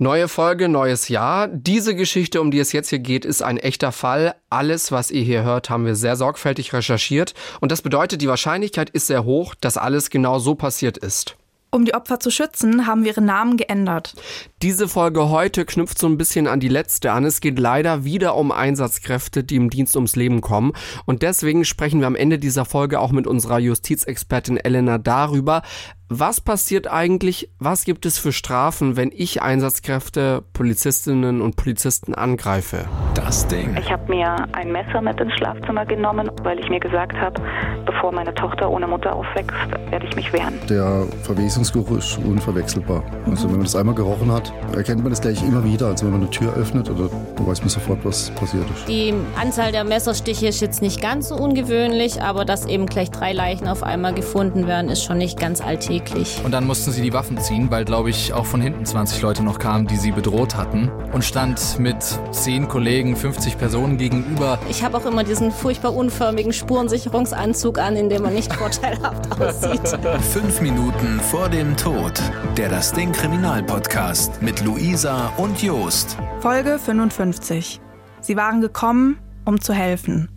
Neue Folge, neues Jahr. Diese Geschichte, um die es jetzt hier geht, ist ein echter Fall. Alles, was ihr hier hört, haben wir sehr sorgfältig recherchiert. Und das bedeutet, die Wahrscheinlichkeit ist sehr hoch, dass alles genau so passiert ist. Um die Opfer zu schützen, haben wir ihre Namen geändert. Diese Folge heute knüpft so ein bisschen an die letzte an. Es geht leider wieder um Einsatzkräfte, die im Dienst ums Leben kommen. Und deswegen sprechen wir am Ende dieser Folge auch mit unserer Justizexpertin Elena darüber, was passiert eigentlich, was gibt es für Strafen, wenn ich Einsatzkräfte, Polizistinnen und Polizisten angreife? Das Ding. Ich habe mir ein Messer mit ins Schlafzimmer genommen, weil ich mir gesagt habe, bevor meine Tochter ohne Mutter aufwächst, werde ich mich wehren. Der Verwesungsgeruch ist unverwechselbar. Also wenn man das einmal gerochen hat, erkennt man das gleich immer wieder. Also wenn man eine Tür öffnet, oder dann weiß man sofort, was passiert ist. Die Anzahl der Messerstiche ist jetzt nicht ganz so ungewöhnlich, aber dass eben gleich drei Leichen auf einmal gefunden werden, ist schon nicht ganz alltäglich eklig. Und dann mussten sie die Waffen ziehen, weil, glaube ich, auch von hinten 20 Leute noch kamen, die sie bedroht hatten. Und stand mit 10 Kollegen, 50 Personen gegenüber. Ich habe auch immer diesen furchtbar unförmigen Spurensicherungsanzug an, in dem man nicht vorteilhaft aussieht. Fünf Minuten vor dem Tod. Der Das Ding Kriminalpodcast mit Luisa und Jost. Folge 55. Sie waren gekommen, um zu helfen.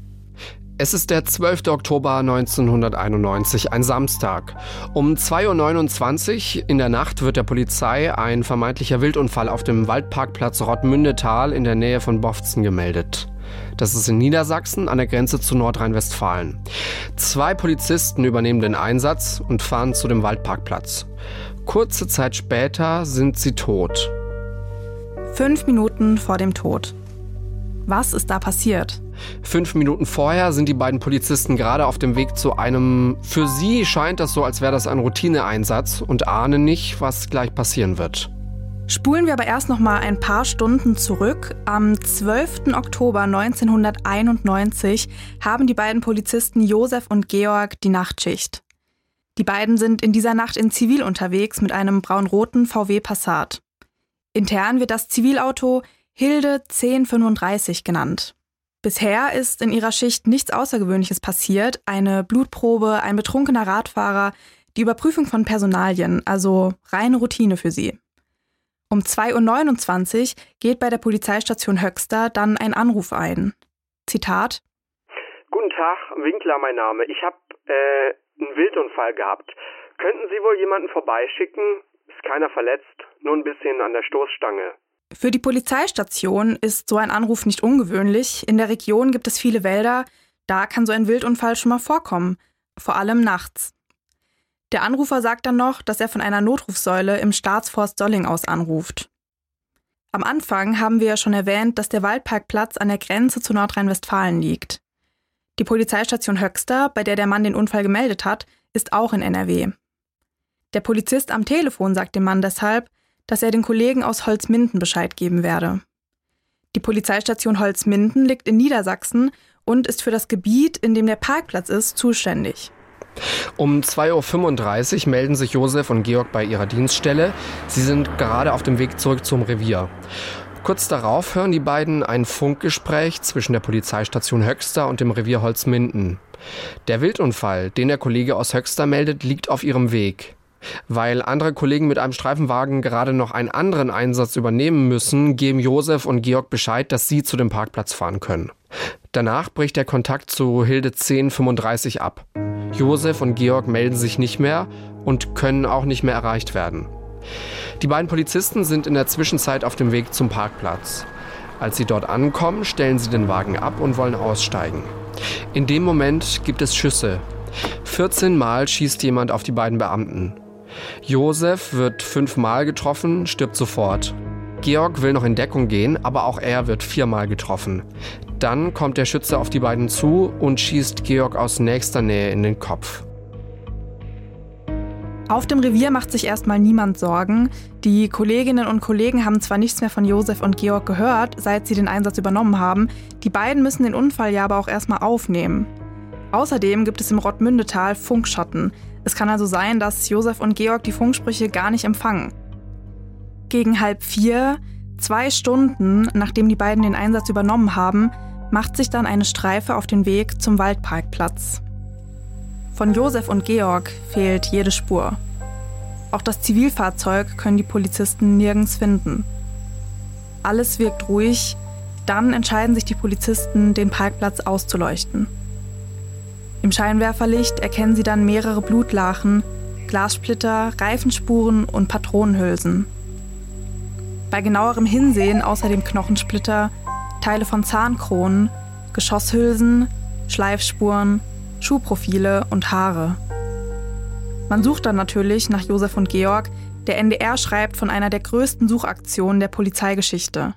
Es ist der 12. Oktober 1991, ein Samstag. Um 2.29 Uhr in der Nacht wird der Polizei ein vermeintlicher Wildunfall auf dem Waldparkplatz Rottmündetal in der Nähe von Bofzen gemeldet. Das ist in Niedersachsen an der Grenze zu Nordrhein-Westfalen. Zwei Polizisten übernehmen den Einsatz und fahren zu dem Waldparkplatz. Kurze Zeit später sind sie tot. Fünf Minuten vor dem Tod. Was ist da passiert? Fünf Minuten vorher sind die beiden Polizisten gerade auf dem Weg zu einem, für sie scheint das so, als wäre das ein Routineeinsatz und ahnen nicht, was gleich passieren wird. Spulen wir aber erst noch mal ein paar Stunden zurück. Am 12. Oktober 1991 haben die beiden Polizisten Josef und Georg die Nachtschicht. Die beiden sind in dieser Nacht in Zivil unterwegs mit einem braun-roten VW Passat. Intern wird das Zivilauto Hilde 1035 genannt. Bisher ist in ihrer Schicht nichts Außergewöhnliches passiert. Eine Blutprobe, ein betrunkener Radfahrer, die Überprüfung von Personalien, also reine Routine für sie. Um 2.29 Uhr geht bei der Polizeistation Höxter dann ein Anruf ein. Zitat Guten Tag, Winkler mein Name. Ich habe äh, einen Wildunfall gehabt. Könnten Sie wohl jemanden vorbeischicken? Ist keiner verletzt, nur ein bisschen an der Stoßstange. Für die Polizeistation ist so ein Anruf nicht ungewöhnlich. In der Region gibt es viele Wälder, da kann so ein Wildunfall schon mal vorkommen, vor allem nachts. Der Anrufer sagt dann noch, dass er von einer Notrufsäule im Staatsforst Solling aus anruft. Am Anfang haben wir ja schon erwähnt, dass der Waldparkplatz an der Grenze zu Nordrhein-Westfalen liegt. Die Polizeistation Höxter, bei der der Mann den Unfall gemeldet hat, ist auch in NRW. Der Polizist am Telefon sagt dem Mann deshalb, dass er den Kollegen aus Holzminden Bescheid geben werde. Die Polizeistation Holzminden liegt in Niedersachsen und ist für das Gebiet, in dem der Parkplatz ist, zuständig. Um 2.35 Uhr melden sich Josef und Georg bei ihrer Dienststelle. Sie sind gerade auf dem Weg zurück zum Revier. Kurz darauf hören die beiden ein Funkgespräch zwischen der Polizeistation Höxter und dem Revier Holzminden. Der Wildunfall, den der Kollege aus Höxter meldet, liegt auf ihrem Weg. Weil andere Kollegen mit einem Streifenwagen gerade noch einen anderen Einsatz übernehmen müssen, geben Josef und Georg Bescheid, dass sie zu dem Parkplatz fahren können. Danach bricht der Kontakt zu Hilde 1035 ab. Josef und Georg melden sich nicht mehr und können auch nicht mehr erreicht werden. Die beiden Polizisten sind in der Zwischenzeit auf dem Weg zum Parkplatz. Als sie dort ankommen, stellen sie den Wagen ab und wollen aussteigen. In dem Moment gibt es Schüsse. 14 Mal schießt jemand auf die beiden Beamten. Josef wird fünfmal getroffen, stirbt sofort. Georg will noch in Deckung gehen, aber auch er wird viermal getroffen. Dann kommt der Schütze auf die beiden zu und schießt Georg aus nächster Nähe in den Kopf. Auf dem Revier macht sich erstmal niemand Sorgen. Die Kolleginnen und Kollegen haben zwar nichts mehr von Josef und Georg gehört, seit sie den Einsatz übernommen haben, die beiden müssen den Unfall ja aber auch erstmal aufnehmen. Außerdem gibt es im Rottmündetal Funkschatten. Es kann also sein, dass Josef und Georg die Funksprüche gar nicht empfangen. Gegen halb vier, zwei Stunden nachdem die beiden den Einsatz übernommen haben, macht sich dann eine Streife auf den Weg zum Waldparkplatz. Von Josef und Georg fehlt jede Spur. Auch das Zivilfahrzeug können die Polizisten nirgends finden. Alles wirkt ruhig. Dann entscheiden sich die Polizisten, den Parkplatz auszuleuchten. Im Scheinwerferlicht erkennen sie dann mehrere Blutlachen, Glassplitter, Reifenspuren und Patronenhülsen. Bei genauerem Hinsehen außerdem Knochensplitter, Teile von Zahnkronen, Geschosshülsen, Schleifspuren, Schuhprofile und Haare. Man sucht dann natürlich nach Josef und Georg. Der NDR schreibt von einer der größten Suchaktionen der Polizeigeschichte.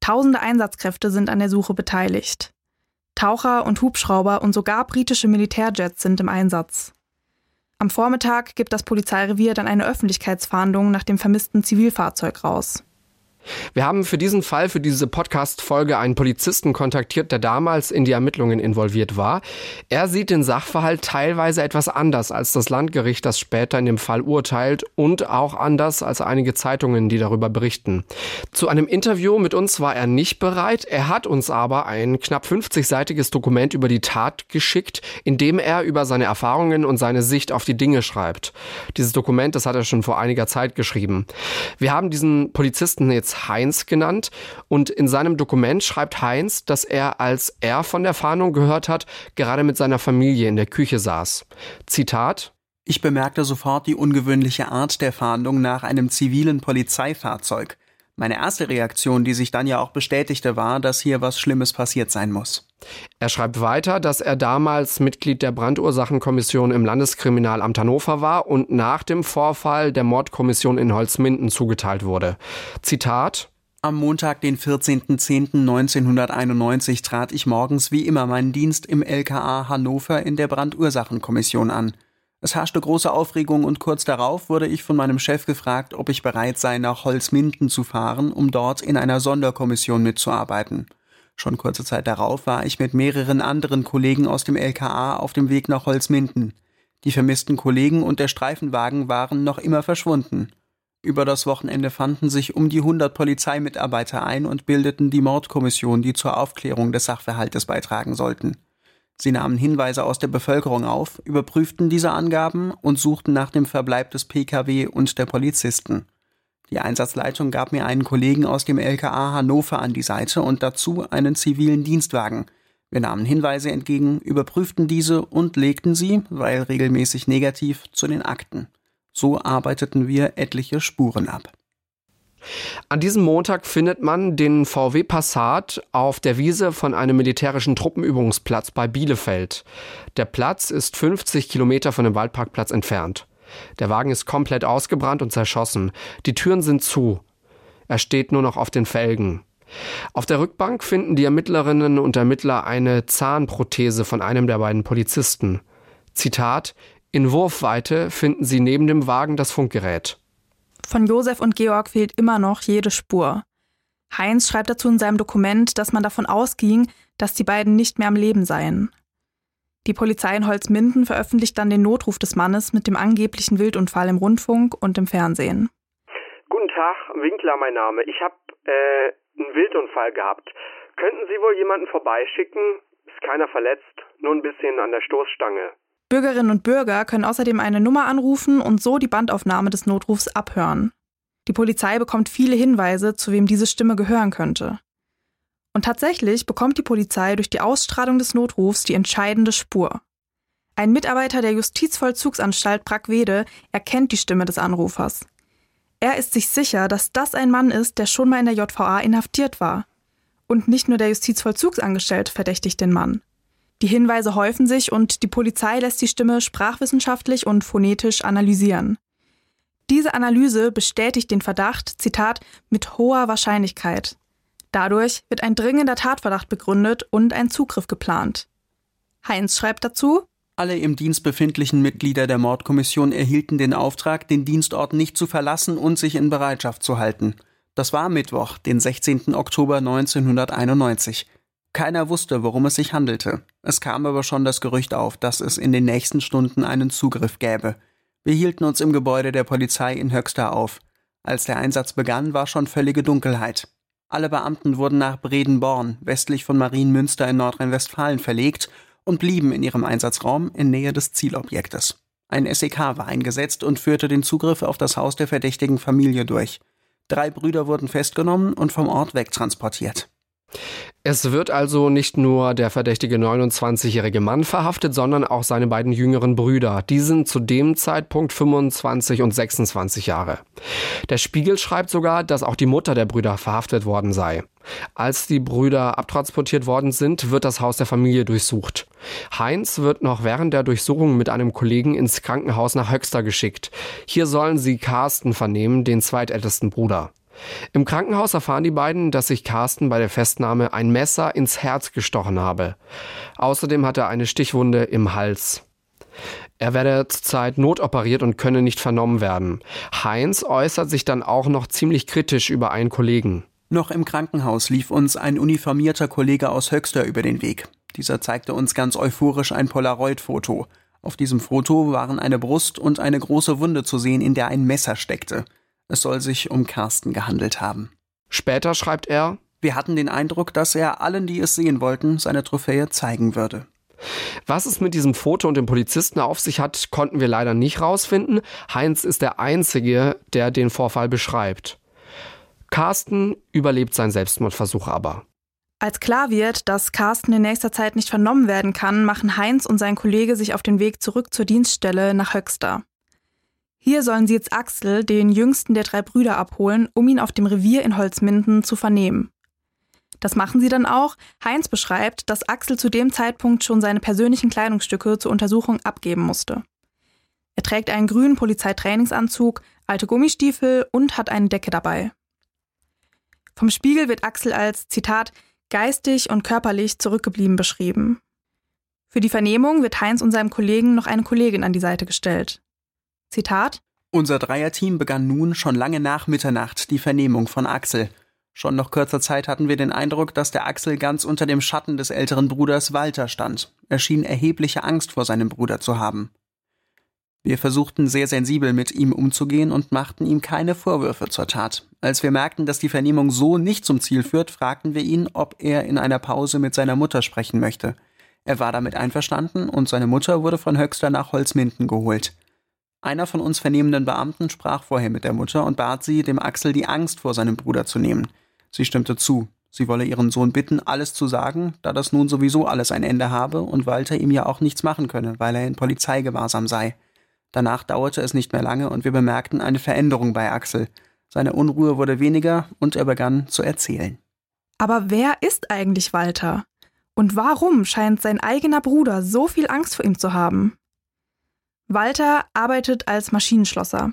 Tausende Einsatzkräfte sind an der Suche beteiligt. Taucher und Hubschrauber und sogar britische Militärjets sind im Einsatz. Am Vormittag gibt das Polizeirevier dann eine Öffentlichkeitsfahndung nach dem vermissten Zivilfahrzeug raus. Wir haben für diesen Fall, für diese Podcast-Folge einen Polizisten kontaktiert, der damals in die Ermittlungen involviert war. Er sieht den Sachverhalt teilweise etwas anders als das Landgericht, das später in dem Fall urteilt und auch anders als einige Zeitungen, die darüber berichten. Zu einem Interview mit uns war er nicht bereit. Er hat uns aber ein knapp 50-seitiges Dokument über die Tat geschickt, in dem er über seine Erfahrungen und seine Sicht auf die Dinge schreibt. Dieses Dokument, das hat er schon vor einiger Zeit geschrieben. Wir haben diesen Polizisten jetzt Heinz genannt und in seinem Dokument schreibt Heinz, dass er, als er von der Fahndung gehört hat, gerade mit seiner Familie in der Küche saß. Zitat Ich bemerkte sofort die ungewöhnliche Art der Fahndung nach einem zivilen Polizeifahrzeug. Meine erste Reaktion, die sich dann ja auch bestätigte, war, dass hier was Schlimmes passiert sein muss. Er schreibt weiter, dass er damals Mitglied der Brandursachenkommission im Landeskriminalamt Hannover war und nach dem Vorfall der Mordkommission in Holzminden zugeteilt wurde. Zitat am Montag, den 14.10.1991, trat ich morgens wie immer meinen Dienst im LKA Hannover in der Brandursachenkommission an. Es herrschte große Aufregung und kurz darauf wurde ich von meinem Chef gefragt, ob ich bereit sei, nach Holzminden zu fahren, um dort in einer Sonderkommission mitzuarbeiten. Schon kurze Zeit darauf war ich mit mehreren anderen Kollegen aus dem LKA auf dem Weg nach Holzminden. Die vermissten Kollegen und der Streifenwagen waren noch immer verschwunden. Über das Wochenende fanden sich um die 100 Polizeimitarbeiter ein und bildeten die Mordkommission, die zur Aufklärung des Sachverhaltes beitragen sollten. Sie nahmen Hinweise aus der Bevölkerung auf, überprüften diese Angaben und suchten nach dem Verbleib des Pkw und der Polizisten. Die Einsatzleitung gab mir einen Kollegen aus dem LKA Hannover an die Seite und dazu einen zivilen Dienstwagen. Wir nahmen Hinweise entgegen, überprüften diese und legten sie, weil regelmäßig negativ, zu den Akten. So arbeiteten wir etliche Spuren ab. An diesem Montag findet man den VW Passat auf der Wiese von einem militärischen Truppenübungsplatz bei Bielefeld. Der Platz ist 50 Kilometer von dem Waldparkplatz entfernt. Der Wagen ist komplett ausgebrannt und zerschossen. Die Türen sind zu. Er steht nur noch auf den Felgen. Auf der Rückbank finden die Ermittlerinnen und Ermittler eine Zahnprothese von einem der beiden Polizisten. Zitat In Wurfweite finden sie neben dem Wagen das Funkgerät. Von Josef und Georg fehlt immer noch jede Spur. Heinz schreibt dazu in seinem Dokument, dass man davon ausging, dass die beiden nicht mehr am Leben seien. Die Polizei in Holzminden veröffentlicht dann den Notruf des Mannes mit dem angeblichen Wildunfall im Rundfunk und im Fernsehen. Guten Tag, Winkler mein Name. Ich habe äh, einen Wildunfall gehabt. Könnten Sie wohl jemanden vorbeischicken? Ist keiner verletzt, nur ein bisschen an der Stoßstange. Bürgerinnen und Bürger können außerdem eine Nummer anrufen und so die Bandaufnahme des Notrufs abhören. Die Polizei bekommt viele Hinweise, zu wem diese Stimme gehören könnte. Und tatsächlich bekommt die Polizei durch die Ausstrahlung des Notrufs die entscheidende Spur. Ein Mitarbeiter der Justizvollzugsanstalt Brackwede erkennt die Stimme des Anrufers. Er ist sich sicher, dass das ein Mann ist, der schon mal in der JVA inhaftiert war. Und nicht nur der Justizvollzugsangestellte verdächtigt den Mann. Die Hinweise häufen sich und die Polizei lässt die Stimme sprachwissenschaftlich und phonetisch analysieren. Diese Analyse bestätigt den Verdacht, Zitat, mit hoher Wahrscheinlichkeit. Dadurch wird ein dringender Tatverdacht begründet und ein Zugriff geplant. Heinz schreibt dazu, alle im Dienst befindlichen Mitglieder der Mordkommission erhielten den Auftrag, den Dienstort nicht zu verlassen und sich in Bereitschaft zu halten. Das war Mittwoch, den 16. Oktober 1991. Keiner wusste, worum es sich handelte. Es kam aber schon das Gerücht auf, dass es in den nächsten Stunden einen Zugriff gäbe. Wir hielten uns im Gebäude der Polizei in Höxter auf. Als der Einsatz begann, war schon völlige Dunkelheit. Alle Beamten wurden nach Bredenborn, westlich von Marienmünster in Nordrhein-Westfalen, verlegt und blieben in ihrem Einsatzraum in Nähe des Zielobjektes. Ein SEK war eingesetzt und führte den Zugriff auf das Haus der verdächtigen Familie durch. Drei Brüder wurden festgenommen und vom Ort wegtransportiert. Es wird also nicht nur der verdächtige 29-jährige Mann verhaftet, sondern auch seine beiden jüngeren Brüder. Die sind zu dem Zeitpunkt 25 und 26 Jahre. Der Spiegel schreibt sogar, dass auch die Mutter der Brüder verhaftet worden sei. Als die Brüder abtransportiert worden sind, wird das Haus der Familie durchsucht. Heinz wird noch während der Durchsuchung mit einem Kollegen ins Krankenhaus nach Höxter geschickt. Hier sollen sie Carsten vernehmen, den zweitältesten Bruder. Im Krankenhaus erfahren die beiden, dass sich Carsten bei der Festnahme ein Messer ins Herz gestochen habe. Außerdem hat er eine Stichwunde im Hals. Er werde zurzeit notoperiert und könne nicht vernommen werden. Heinz äußert sich dann auch noch ziemlich kritisch über einen Kollegen. Noch im Krankenhaus lief uns ein uniformierter Kollege aus Höxter über den Weg. Dieser zeigte uns ganz euphorisch ein Polaroid-Foto. Auf diesem Foto waren eine Brust und eine große Wunde zu sehen, in der ein Messer steckte. Es soll sich um Carsten gehandelt haben. Später schreibt er, wir hatten den Eindruck, dass er allen, die es sehen wollten, seine Trophäe zeigen würde. Was es mit diesem Foto und dem Polizisten auf sich hat, konnten wir leider nicht rausfinden. Heinz ist der Einzige, der den Vorfall beschreibt. Carsten überlebt seinen Selbstmordversuch aber. Als klar wird, dass Carsten in nächster Zeit nicht vernommen werden kann, machen Heinz und sein Kollege sich auf den Weg zurück zur Dienststelle nach Höxter. Hier sollen sie jetzt Axel, den jüngsten der drei Brüder, abholen, um ihn auf dem Revier in Holzminden zu vernehmen. Das machen sie dann auch. Heinz beschreibt, dass Axel zu dem Zeitpunkt schon seine persönlichen Kleidungsstücke zur Untersuchung abgeben musste. Er trägt einen grünen Polizeitrainingsanzug, alte Gummistiefel und hat eine Decke dabei. Vom Spiegel wird Axel als Zitat geistig und körperlich zurückgeblieben beschrieben. Für die Vernehmung wird Heinz und seinem Kollegen noch eine Kollegin an die Seite gestellt. Zitat Unser Dreierteam begann nun schon lange nach Mitternacht die Vernehmung von Axel. Schon nach kurzer Zeit hatten wir den Eindruck, dass der Axel ganz unter dem Schatten des älteren Bruders Walter stand. Er schien erhebliche Angst vor seinem Bruder zu haben. Wir versuchten sehr sensibel mit ihm umzugehen und machten ihm keine Vorwürfe zur Tat. Als wir merkten, dass die Vernehmung so nicht zum Ziel führt, fragten wir ihn, ob er in einer Pause mit seiner Mutter sprechen möchte. Er war damit einverstanden und seine Mutter wurde von Höxter nach Holzminden geholt. Einer von uns vernehmenden Beamten sprach vorher mit der Mutter und bat sie, dem Axel die Angst vor seinem Bruder zu nehmen. Sie stimmte zu. Sie wolle ihren Sohn bitten, alles zu sagen, da das nun sowieso alles ein Ende habe und Walter ihm ja auch nichts machen könne, weil er in Polizeigewahrsam sei. Danach dauerte es nicht mehr lange und wir bemerkten eine Veränderung bei Axel. Seine Unruhe wurde weniger und er begann zu erzählen. Aber wer ist eigentlich Walter? Und warum scheint sein eigener Bruder so viel Angst vor ihm zu haben? Walter arbeitet als Maschinenschlosser.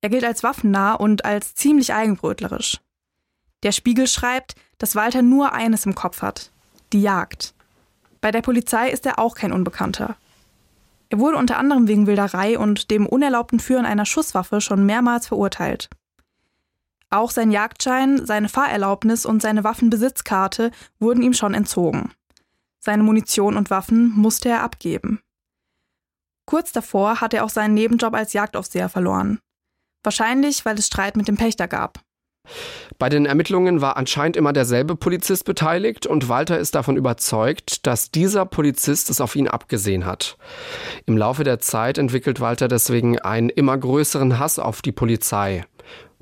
Er gilt als waffennah und als ziemlich eigenbrötlerisch. Der Spiegel schreibt, dass Walter nur eines im Kopf hat: die Jagd. Bei der Polizei ist er auch kein Unbekannter. Er wurde unter anderem wegen Wilderei und dem unerlaubten Führen einer Schusswaffe schon mehrmals verurteilt. Auch sein Jagdschein, seine Fahrerlaubnis und seine Waffenbesitzkarte wurden ihm schon entzogen. Seine Munition und Waffen musste er abgeben. Kurz davor hat er auch seinen Nebenjob als Jagdaufseher verloren. Wahrscheinlich, weil es Streit mit dem Pächter gab. Bei den Ermittlungen war anscheinend immer derselbe Polizist beteiligt und Walter ist davon überzeugt, dass dieser Polizist es auf ihn abgesehen hat. Im Laufe der Zeit entwickelt Walter deswegen einen immer größeren Hass auf die Polizei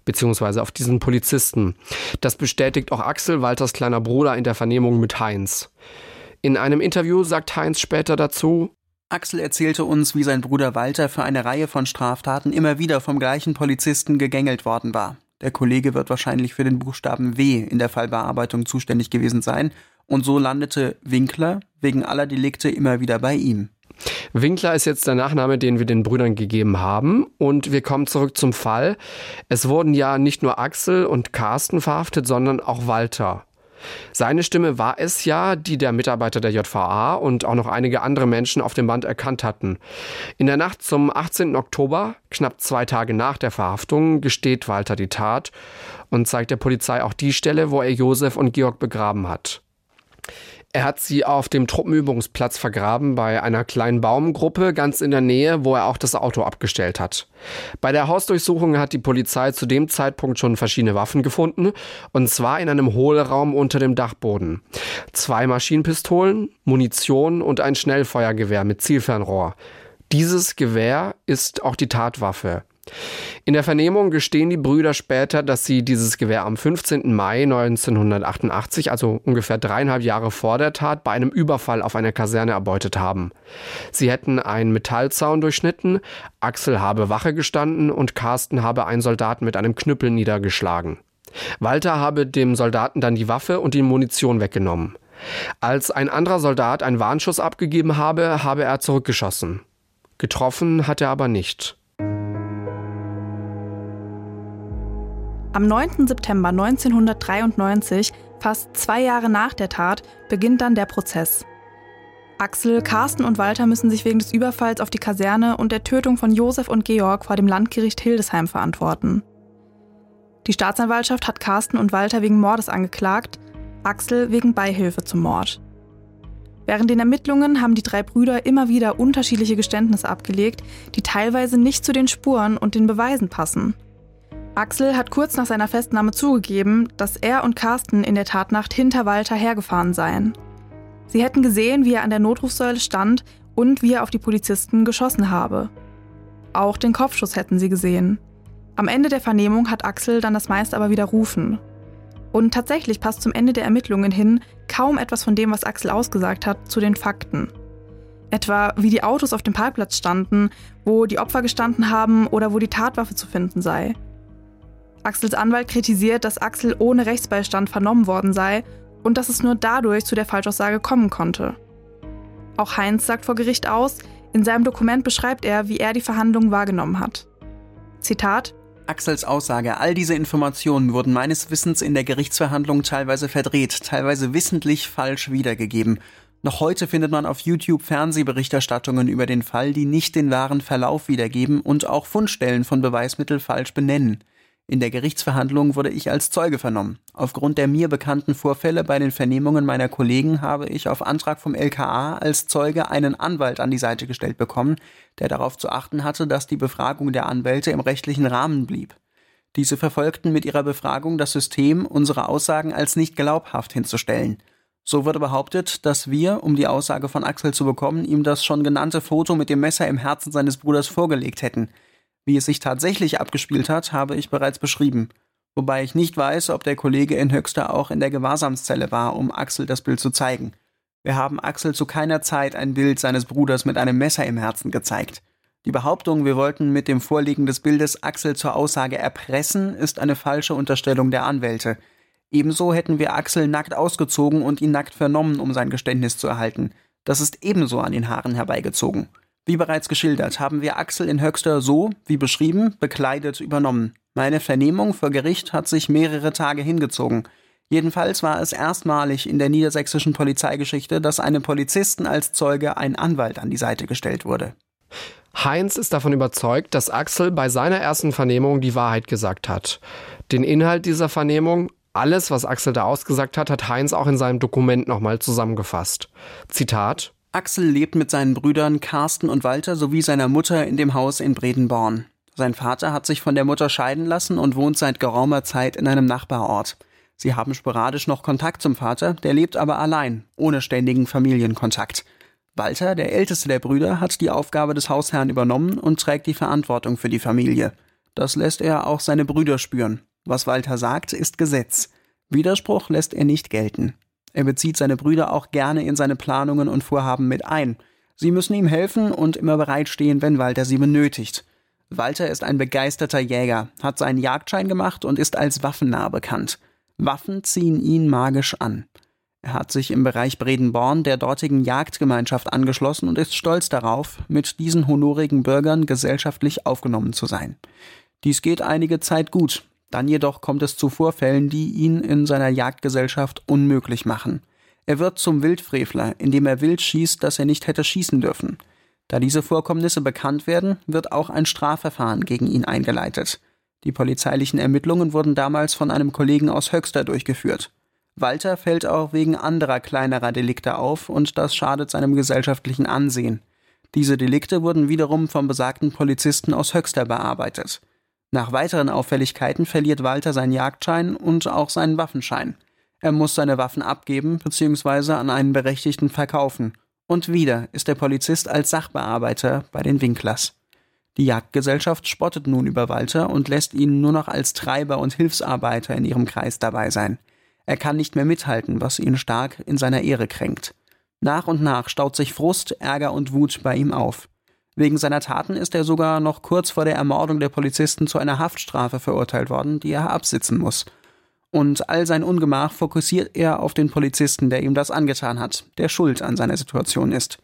beziehungsweise auf diesen Polizisten. Das bestätigt auch Axel, Walters kleiner Bruder, in der Vernehmung mit Heinz. In einem Interview sagt Heinz später dazu, Axel erzählte uns, wie sein Bruder Walter für eine Reihe von Straftaten immer wieder vom gleichen Polizisten gegängelt worden war. Der Kollege wird wahrscheinlich für den Buchstaben W in der Fallbearbeitung zuständig gewesen sein, und so landete Winkler wegen aller Delikte immer wieder bei ihm. Winkler ist jetzt der Nachname, den wir den Brüdern gegeben haben. Und wir kommen zurück zum Fall. Es wurden ja nicht nur Axel und Carsten verhaftet, sondern auch Walter. Seine Stimme war es ja, die der Mitarbeiter der JVA und auch noch einige andere Menschen auf dem Band erkannt hatten. In der Nacht zum 18. Oktober, knapp zwei Tage nach der Verhaftung, gesteht Walter die Tat und zeigt der Polizei auch die Stelle, wo er Josef und Georg begraben hat. Er hat sie auf dem Truppenübungsplatz vergraben bei einer kleinen Baumgruppe ganz in der Nähe, wo er auch das Auto abgestellt hat. Bei der Hausdurchsuchung hat die Polizei zu dem Zeitpunkt schon verschiedene Waffen gefunden, und zwar in einem Hohlraum unter dem Dachboden. Zwei Maschinenpistolen, Munition und ein Schnellfeuergewehr mit Zielfernrohr. Dieses Gewehr ist auch die Tatwaffe. In der Vernehmung gestehen die Brüder später, dass sie dieses Gewehr am 15. Mai 1988, also ungefähr dreieinhalb Jahre vor der Tat, bei einem Überfall auf eine Kaserne erbeutet haben. Sie hätten einen Metallzaun durchschnitten, Axel habe Wache gestanden und Carsten habe einen Soldaten mit einem Knüppel niedergeschlagen. Walter habe dem Soldaten dann die Waffe und die Munition weggenommen. Als ein anderer Soldat einen Warnschuss abgegeben habe, habe er zurückgeschossen. Getroffen hat er aber nicht. Am 9. September 1993, fast zwei Jahre nach der Tat, beginnt dann der Prozess. Axel, Carsten und Walter müssen sich wegen des Überfalls auf die Kaserne und der Tötung von Josef und Georg vor dem Landgericht Hildesheim verantworten. Die Staatsanwaltschaft hat Carsten und Walter wegen Mordes angeklagt, Axel wegen Beihilfe zum Mord. Während den Ermittlungen haben die drei Brüder immer wieder unterschiedliche Geständnisse abgelegt, die teilweise nicht zu den Spuren und den Beweisen passen. Axel hat kurz nach seiner Festnahme zugegeben, dass er und Carsten in der Tatnacht hinter Walter hergefahren seien. Sie hätten gesehen, wie er an der Notrufsäule stand und wie er auf die Polizisten geschossen habe. Auch den Kopfschuss hätten sie gesehen. Am Ende der Vernehmung hat Axel dann das meiste aber widerrufen. Und tatsächlich passt zum Ende der Ermittlungen hin kaum etwas von dem, was Axel ausgesagt hat, zu den Fakten. Etwa wie die Autos auf dem Parkplatz standen, wo die Opfer gestanden haben oder wo die Tatwaffe zu finden sei. Axels Anwalt kritisiert, dass Axel ohne Rechtsbeistand vernommen worden sei und dass es nur dadurch zu der Falschaussage kommen konnte. Auch Heinz sagt vor Gericht aus, in seinem Dokument beschreibt er, wie er die Verhandlungen wahrgenommen hat. Zitat Axels Aussage, all diese Informationen wurden meines Wissens in der Gerichtsverhandlung teilweise verdreht, teilweise wissentlich falsch wiedergegeben. Noch heute findet man auf YouTube Fernsehberichterstattungen über den Fall, die nicht den wahren Verlauf wiedergeben und auch Fundstellen von Beweismitteln falsch benennen. In der Gerichtsverhandlung wurde ich als Zeuge vernommen. Aufgrund der mir bekannten Vorfälle bei den Vernehmungen meiner Kollegen habe ich auf Antrag vom LKA als Zeuge einen Anwalt an die Seite gestellt bekommen, der darauf zu achten hatte, dass die Befragung der Anwälte im rechtlichen Rahmen blieb. Diese verfolgten mit ihrer Befragung das System, unsere Aussagen als nicht glaubhaft hinzustellen. So wurde behauptet, dass wir, um die Aussage von Axel zu bekommen, ihm das schon genannte Foto mit dem Messer im Herzen seines Bruders vorgelegt hätten – wie es sich tatsächlich abgespielt hat, habe ich bereits beschrieben, wobei ich nicht weiß, ob der Kollege in Höxter auch in der Gewahrsamszelle war, um Axel das Bild zu zeigen. Wir haben Axel zu keiner Zeit ein Bild seines Bruders mit einem Messer im Herzen gezeigt. Die Behauptung, wir wollten mit dem Vorliegen des Bildes Axel zur Aussage erpressen, ist eine falsche Unterstellung der Anwälte. Ebenso hätten wir Axel nackt ausgezogen und ihn nackt vernommen, um sein Geständnis zu erhalten. Das ist ebenso an den Haaren herbeigezogen. Wie bereits geschildert, haben wir Axel in Höxter so, wie beschrieben, bekleidet übernommen. Meine Vernehmung vor Gericht hat sich mehrere Tage hingezogen. Jedenfalls war es erstmalig in der niedersächsischen Polizeigeschichte, dass einem Polizisten als Zeuge ein Anwalt an die Seite gestellt wurde. Heinz ist davon überzeugt, dass Axel bei seiner ersten Vernehmung die Wahrheit gesagt hat. Den Inhalt dieser Vernehmung, alles, was Axel da ausgesagt hat, hat Heinz auch in seinem Dokument nochmal zusammengefasst. Zitat Axel lebt mit seinen Brüdern Carsten und Walter sowie seiner Mutter in dem Haus in Bredenborn. Sein Vater hat sich von der Mutter scheiden lassen und wohnt seit geraumer Zeit in einem Nachbarort. Sie haben sporadisch noch Kontakt zum Vater, der lebt aber allein, ohne ständigen Familienkontakt. Walter, der älteste der Brüder, hat die Aufgabe des Hausherrn übernommen und trägt die Verantwortung für die Familie. Das lässt er auch seine Brüder spüren. Was Walter sagt, ist Gesetz. Widerspruch lässt er nicht gelten. Er bezieht seine Brüder auch gerne in seine Planungen und Vorhaben mit ein. Sie müssen ihm helfen und immer bereitstehen, wenn Walter sie benötigt. Walter ist ein begeisterter Jäger, hat seinen Jagdschein gemacht und ist als Waffennah bekannt. Waffen ziehen ihn magisch an. Er hat sich im Bereich Bredenborn der dortigen Jagdgemeinschaft angeschlossen und ist stolz darauf, mit diesen honorigen Bürgern gesellschaftlich aufgenommen zu sein. Dies geht einige Zeit gut, dann jedoch kommt es zu Vorfällen, die ihn in seiner Jagdgesellschaft unmöglich machen. Er wird zum Wildfrevler, indem er wild schießt, das er nicht hätte schießen dürfen. Da diese Vorkommnisse bekannt werden, wird auch ein Strafverfahren gegen ihn eingeleitet. Die polizeilichen Ermittlungen wurden damals von einem Kollegen aus Höxter durchgeführt. Walter fällt auch wegen anderer kleinerer Delikte auf und das schadet seinem gesellschaftlichen Ansehen. Diese Delikte wurden wiederum vom besagten Polizisten aus Höxter bearbeitet. Nach weiteren Auffälligkeiten verliert Walter seinen Jagdschein und auch seinen Waffenschein. Er muss seine Waffen abgeben bzw. an einen Berechtigten verkaufen. Und wieder ist der Polizist als Sachbearbeiter bei den Winklers. Die Jagdgesellschaft spottet nun über Walter und lässt ihn nur noch als Treiber und Hilfsarbeiter in ihrem Kreis dabei sein. Er kann nicht mehr mithalten, was ihn stark in seiner Ehre kränkt. Nach und nach staut sich Frust, Ärger und Wut bei ihm auf. Wegen seiner Taten ist er sogar noch kurz vor der Ermordung der Polizisten zu einer Haftstrafe verurteilt worden, die er absitzen muss. Und all sein Ungemach fokussiert er auf den Polizisten, der ihm das angetan hat, der schuld an seiner Situation ist.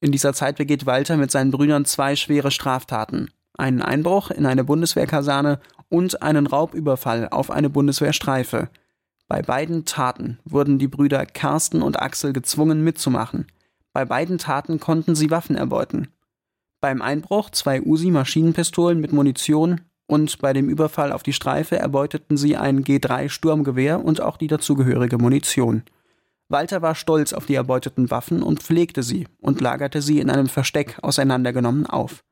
In dieser Zeit begeht Walter mit seinen Brüdern zwei schwere Straftaten. Einen Einbruch in eine Bundeswehrkaserne und einen Raubüberfall auf eine Bundeswehrstreife. Bei beiden Taten wurden die Brüder Carsten und Axel gezwungen mitzumachen. Bei beiden Taten konnten sie Waffen erbeuten. Beim Einbruch zwei Usi-Maschinenpistolen mit Munition und bei dem Überfall auf die Streife erbeuteten sie ein G3-Sturmgewehr und auch die dazugehörige Munition. Walter war stolz auf die erbeuteten Waffen und pflegte sie und lagerte sie in einem Versteck auseinandergenommen auf.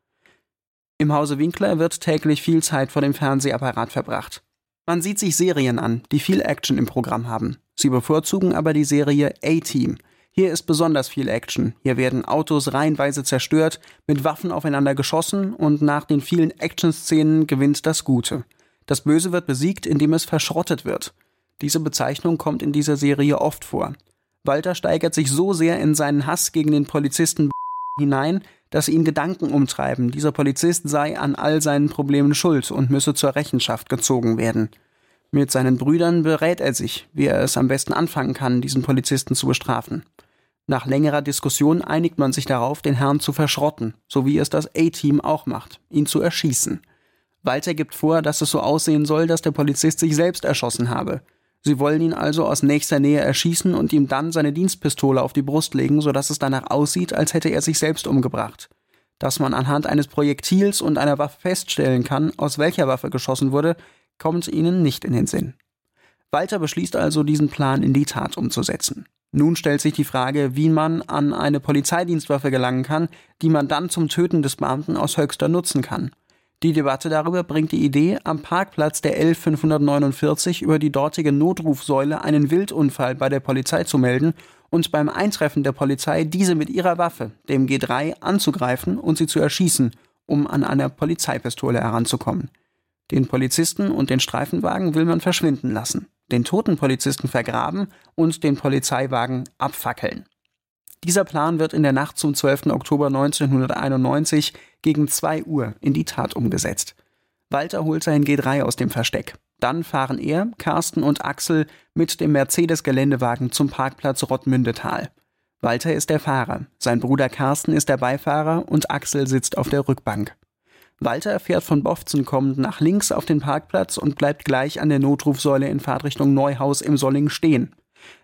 Im Hause Winkler wird täglich viel Zeit vor dem Fernsehapparat verbracht. Man sieht sich Serien an, die viel Action im Programm haben. Sie bevorzugen aber die Serie A-Team – hier ist besonders viel Action. Hier werden Autos reihenweise zerstört, mit Waffen aufeinander geschossen und nach den vielen Action-Szenen gewinnt das Gute. Das Böse wird besiegt, indem es verschrottet wird. Diese Bezeichnung kommt in dieser Serie oft vor. Walter steigert sich so sehr in seinen Hass gegen den Polizisten hinein, dass ihn Gedanken umtreiben, dieser Polizist sei an all seinen Problemen schuld und müsse zur Rechenschaft gezogen werden. Mit seinen Brüdern berät er sich, wie er es am besten anfangen kann, diesen Polizisten zu bestrafen. Nach längerer Diskussion einigt man sich darauf, den Herrn zu verschrotten, so wie es das A-Team auch macht, ihn zu erschießen. Walter gibt vor, dass es so aussehen soll, dass der Polizist sich selbst erschossen habe. Sie wollen ihn also aus nächster Nähe erschießen und ihm dann seine Dienstpistole auf die Brust legen, sodass es danach aussieht, als hätte er sich selbst umgebracht. Dass man anhand eines Projektils und einer Waffe feststellen kann, aus welcher Waffe geschossen wurde, kommt ihnen nicht in den Sinn. Walter beschließt also, diesen Plan in die Tat umzusetzen. Nun stellt sich die Frage, wie man an eine Polizeidienstwaffe gelangen kann, die man dann zum Töten des Beamten aus Höchster nutzen kann. Die Debatte darüber bringt die Idee, am Parkplatz der L549 über die dortige Notrufsäule einen Wildunfall bei der Polizei zu melden und beim Eintreffen der Polizei diese mit ihrer Waffe, dem G3, anzugreifen und sie zu erschießen, um an einer Polizeipistole heranzukommen. Den Polizisten und den Streifenwagen will man verschwinden lassen, den toten Polizisten vergraben und den Polizeiwagen abfackeln. Dieser Plan wird in der Nacht zum 12. Oktober 1991 gegen 2 Uhr in die Tat umgesetzt. Walter holt sein G3 aus dem Versteck. Dann fahren er, Carsten und Axel mit dem Mercedes-Geländewagen zum Parkplatz Rottmündetal. Walter ist der Fahrer, sein Bruder Carsten ist der Beifahrer und Axel sitzt auf der Rückbank. Walter fährt von Bofzen kommend nach links auf den Parkplatz und bleibt gleich an der Notrufsäule in Fahrtrichtung Neuhaus im Solling stehen.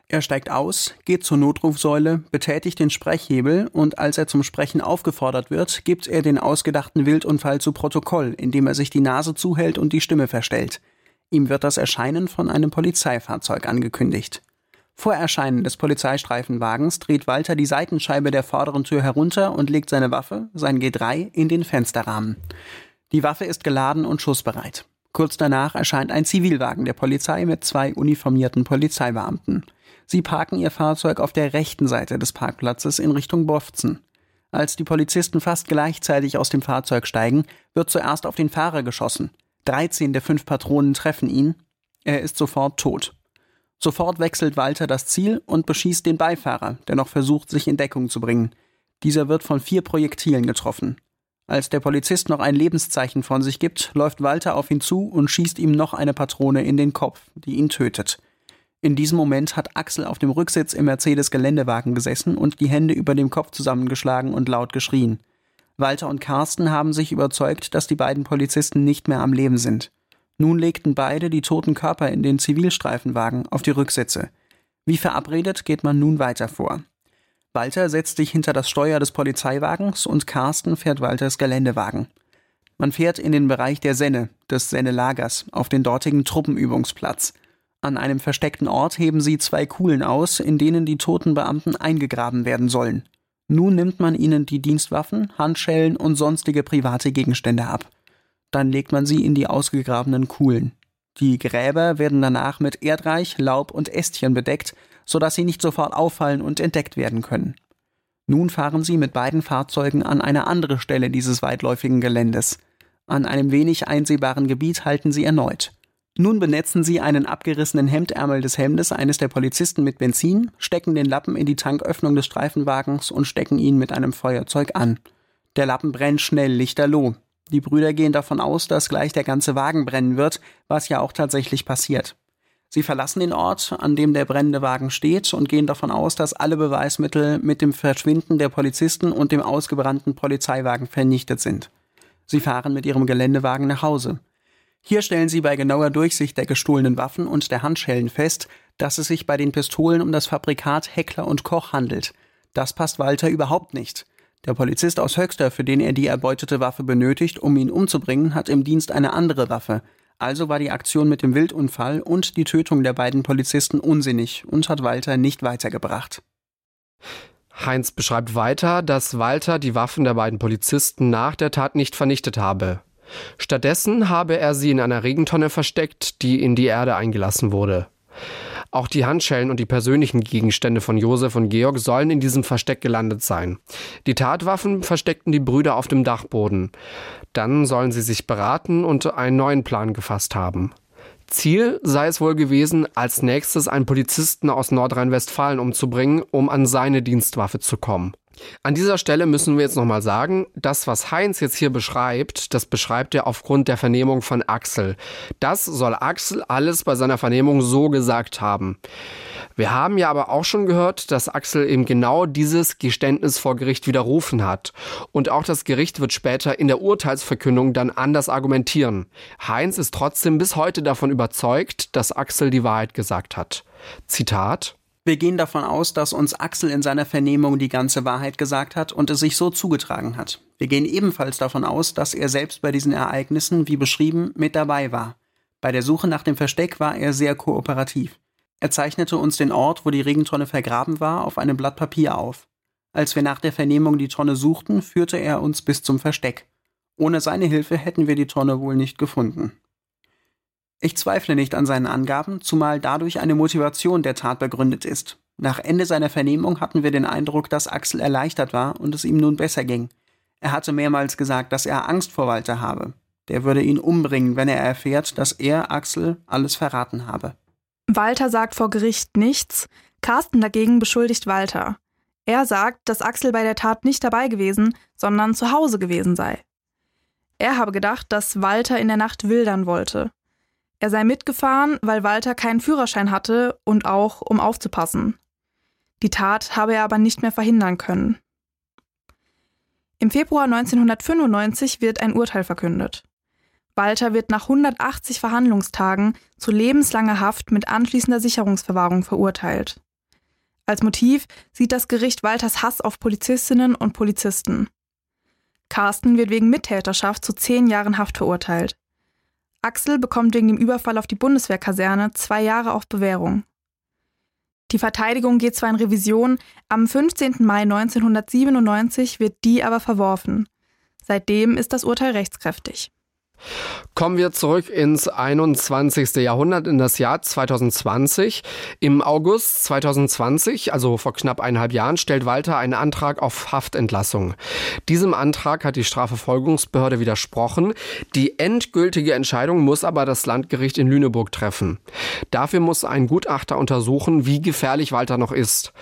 Er steigt aus, geht zur Notrufsäule, betätigt den Sprechhebel und als er zum Sprechen aufgefordert wird, gibt er den ausgedachten Wildunfall zu Protokoll, indem er sich die Nase zuhält und die Stimme verstellt. Ihm wird das Erscheinen von einem Polizeifahrzeug angekündigt. Vor Erscheinen des Polizeistreifenwagens dreht Walter die Seitenscheibe der vorderen Tür herunter und legt seine Waffe, sein G3, in den Fensterrahmen. Die Waffe ist geladen und schussbereit. Kurz danach erscheint ein Zivilwagen der Polizei mit zwei uniformierten Polizeibeamten. Sie parken ihr Fahrzeug auf der rechten Seite des Parkplatzes in Richtung Bofzen. Als die Polizisten fast gleichzeitig aus dem Fahrzeug steigen, wird zuerst auf den Fahrer geschossen. 13 der fünf Patronen treffen ihn. Er ist sofort tot. Sofort wechselt Walter das Ziel und beschießt den Beifahrer, der noch versucht, sich in Deckung zu bringen. Dieser wird von vier Projektilen getroffen. Als der Polizist noch ein Lebenszeichen von sich gibt, läuft Walter auf ihn zu und schießt ihm noch eine Patrone in den Kopf, die ihn tötet. In diesem Moment hat Axel auf dem Rücksitz im Mercedes-Geländewagen gesessen und die Hände über dem Kopf zusammengeschlagen und laut geschrien. Walter und Carsten haben sich überzeugt, dass die beiden Polizisten nicht mehr am Leben sind. Nun legten beide die toten Körper in den Zivilstreifenwagen auf die Rücksitze. Wie verabredet geht man nun weiter vor. Walter setzt sich hinter das Steuer des Polizeiwagens und Carsten fährt Walters Geländewagen. Man fährt in den Bereich der Senne, des Senne-Lagers, auf den dortigen Truppenübungsplatz. An einem versteckten Ort heben sie zwei Kuhlen aus, in denen die toten Beamten eingegraben werden sollen. Nun nimmt man ihnen die Dienstwaffen, Handschellen und sonstige private Gegenstände ab. Dann legt man sie in die ausgegrabenen Kuhlen. Die Gräber werden danach mit Erdreich, Laub und Ästchen bedeckt, sodass sie nicht sofort auffallen und entdeckt werden können. Nun fahren sie mit beiden Fahrzeugen an eine andere Stelle dieses weitläufigen Geländes. An einem wenig einsehbaren Gebiet halten sie erneut. Nun benetzen sie einen abgerissenen Hemdärmel des Hemdes eines der Polizisten mit Benzin, stecken den Lappen in die Tanköffnung des Streifenwagens und stecken ihn mit einem Feuerzeug an. Der Lappen brennt schnell lichterloh. Die Brüder gehen davon aus, dass gleich der ganze Wagen brennen wird, was ja auch tatsächlich passiert. Sie verlassen den Ort, an dem der brennende Wagen steht, und gehen davon aus, dass alle Beweismittel mit dem Verschwinden der Polizisten und dem ausgebrannten Polizeiwagen vernichtet sind. Sie fahren mit ihrem Geländewagen nach Hause. Hier stellen sie bei genauer Durchsicht der gestohlenen Waffen und der Handschellen fest, dass es sich bei den Pistolen um das Fabrikat Heckler und Koch handelt. Das passt Walter überhaupt nicht. Der Polizist aus Höxter, für den er die erbeutete Waffe benötigt, um ihn umzubringen, hat im Dienst eine andere Waffe. Also war die Aktion mit dem Wildunfall und die Tötung der beiden Polizisten unsinnig und hat Walter nicht weitergebracht. Heinz beschreibt weiter, dass Walter die Waffen der beiden Polizisten nach der Tat nicht vernichtet habe. Stattdessen habe er sie in einer Regentonne versteckt, die in die Erde eingelassen wurde. Auch die Handschellen und die persönlichen Gegenstände von Josef und Georg sollen in diesem Versteck gelandet sein. Die Tatwaffen versteckten die Brüder auf dem Dachboden. Dann sollen sie sich beraten und einen neuen Plan gefasst haben. Ziel sei es wohl gewesen, als nächstes einen Polizisten aus Nordrhein-Westfalen umzubringen, um an seine Dienstwaffe zu kommen. An dieser Stelle müssen wir jetzt nochmal sagen, das, was Heinz jetzt hier beschreibt, das beschreibt er aufgrund der Vernehmung von Axel. Das soll Axel alles bei seiner Vernehmung so gesagt haben. Wir haben ja aber auch schon gehört, dass Axel eben genau dieses Geständnis vor Gericht widerrufen hat. Und auch das Gericht wird später in der Urteilsverkündung dann anders argumentieren. Heinz ist trotzdem bis heute davon überzeugt, dass Axel die Wahrheit gesagt hat. Zitat wir gehen davon aus, dass uns Axel in seiner Vernehmung die ganze Wahrheit gesagt hat und es sich so zugetragen hat. Wir gehen ebenfalls davon aus, dass er selbst bei diesen Ereignissen, wie beschrieben, mit dabei war. Bei der Suche nach dem Versteck war er sehr kooperativ. Er zeichnete uns den Ort, wo die Regentonne vergraben war, auf einem Blatt Papier auf. Als wir nach der Vernehmung die Tonne suchten, führte er uns bis zum Versteck. Ohne seine Hilfe hätten wir die Tonne wohl nicht gefunden. Ich zweifle nicht an seinen Angaben, zumal dadurch eine Motivation der Tat begründet ist. Nach Ende seiner Vernehmung hatten wir den Eindruck, dass Axel erleichtert war und es ihm nun besser ging. Er hatte mehrmals gesagt, dass er Angst vor Walter habe. Der würde ihn umbringen, wenn er erfährt, dass er Axel alles verraten habe. Walter sagt vor Gericht nichts, Carsten dagegen beschuldigt Walter. Er sagt, dass Axel bei der Tat nicht dabei gewesen, sondern zu Hause gewesen sei. Er habe gedacht, dass Walter in der Nacht wildern wollte. Er sei mitgefahren, weil Walter keinen Führerschein hatte und auch um aufzupassen. Die Tat habe er aber nicht mehr verhindern können. Im Februar 1995 wird ein Urteil verkündet. Walter wird nach 180 Verhandlungstagen zu lebenslanger Haft mit anschließender Sicherungsverwahrung verurteilt. Als Motiv sieht das Gericht Walters Hass auf Polizistinnen und Polizisten. Carsten wird wegen Mittäterschaft zu zehn Jahren Haft verurteilt. Axel bekommt wegen dem Überfall auf die Bundeswehrkaserne zwei Jahre auf Bewährung. Die Verteidigung geht zwar in Revision, am 15. Mai 1997 wird die aber verworfen. Seitdem ist das Urteil rechtskräftig. Kommen wir zurück ins 21. Jahrhundert, in das Jahr 2020. Im August 2020, also vor knapp eineinhalb Jahren, stellt Walter einen Antrag auf Haftentlassung. Diesem Antrag hat die Strafverfolgungsbehörde widersprochen. Die endgültige Entscheidung muss aber das Landgericht in Lüneburg treffen. Dafür muss ein Gutachter untersuchen, wie gefährlich Walter noch ist.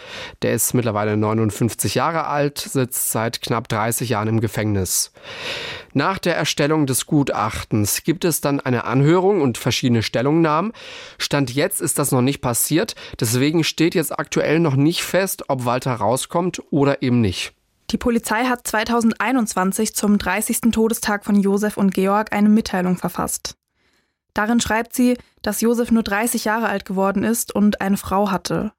Der ist mittlerweile 59 Jahre alt, sitzt seit knapp 30 Jahren im Gefängnis. Nach der Erstellung des Gutachtens gibt es dann eine Anhörung und verschiedene Stellungnahmen. Stand jetzt ist das noch nicht passiert, deswegen steht jetzt aktuell noch nicht fest, ob Walter rauskommt oder eben nicht. Die Polizei hat 2021 zum 30. Todestag von Josef und Georg eine Mitteilung verfasst. Darin schreibt sie, dass Josef nur 30 Jahre alt geworden ist und eine Frau hatte.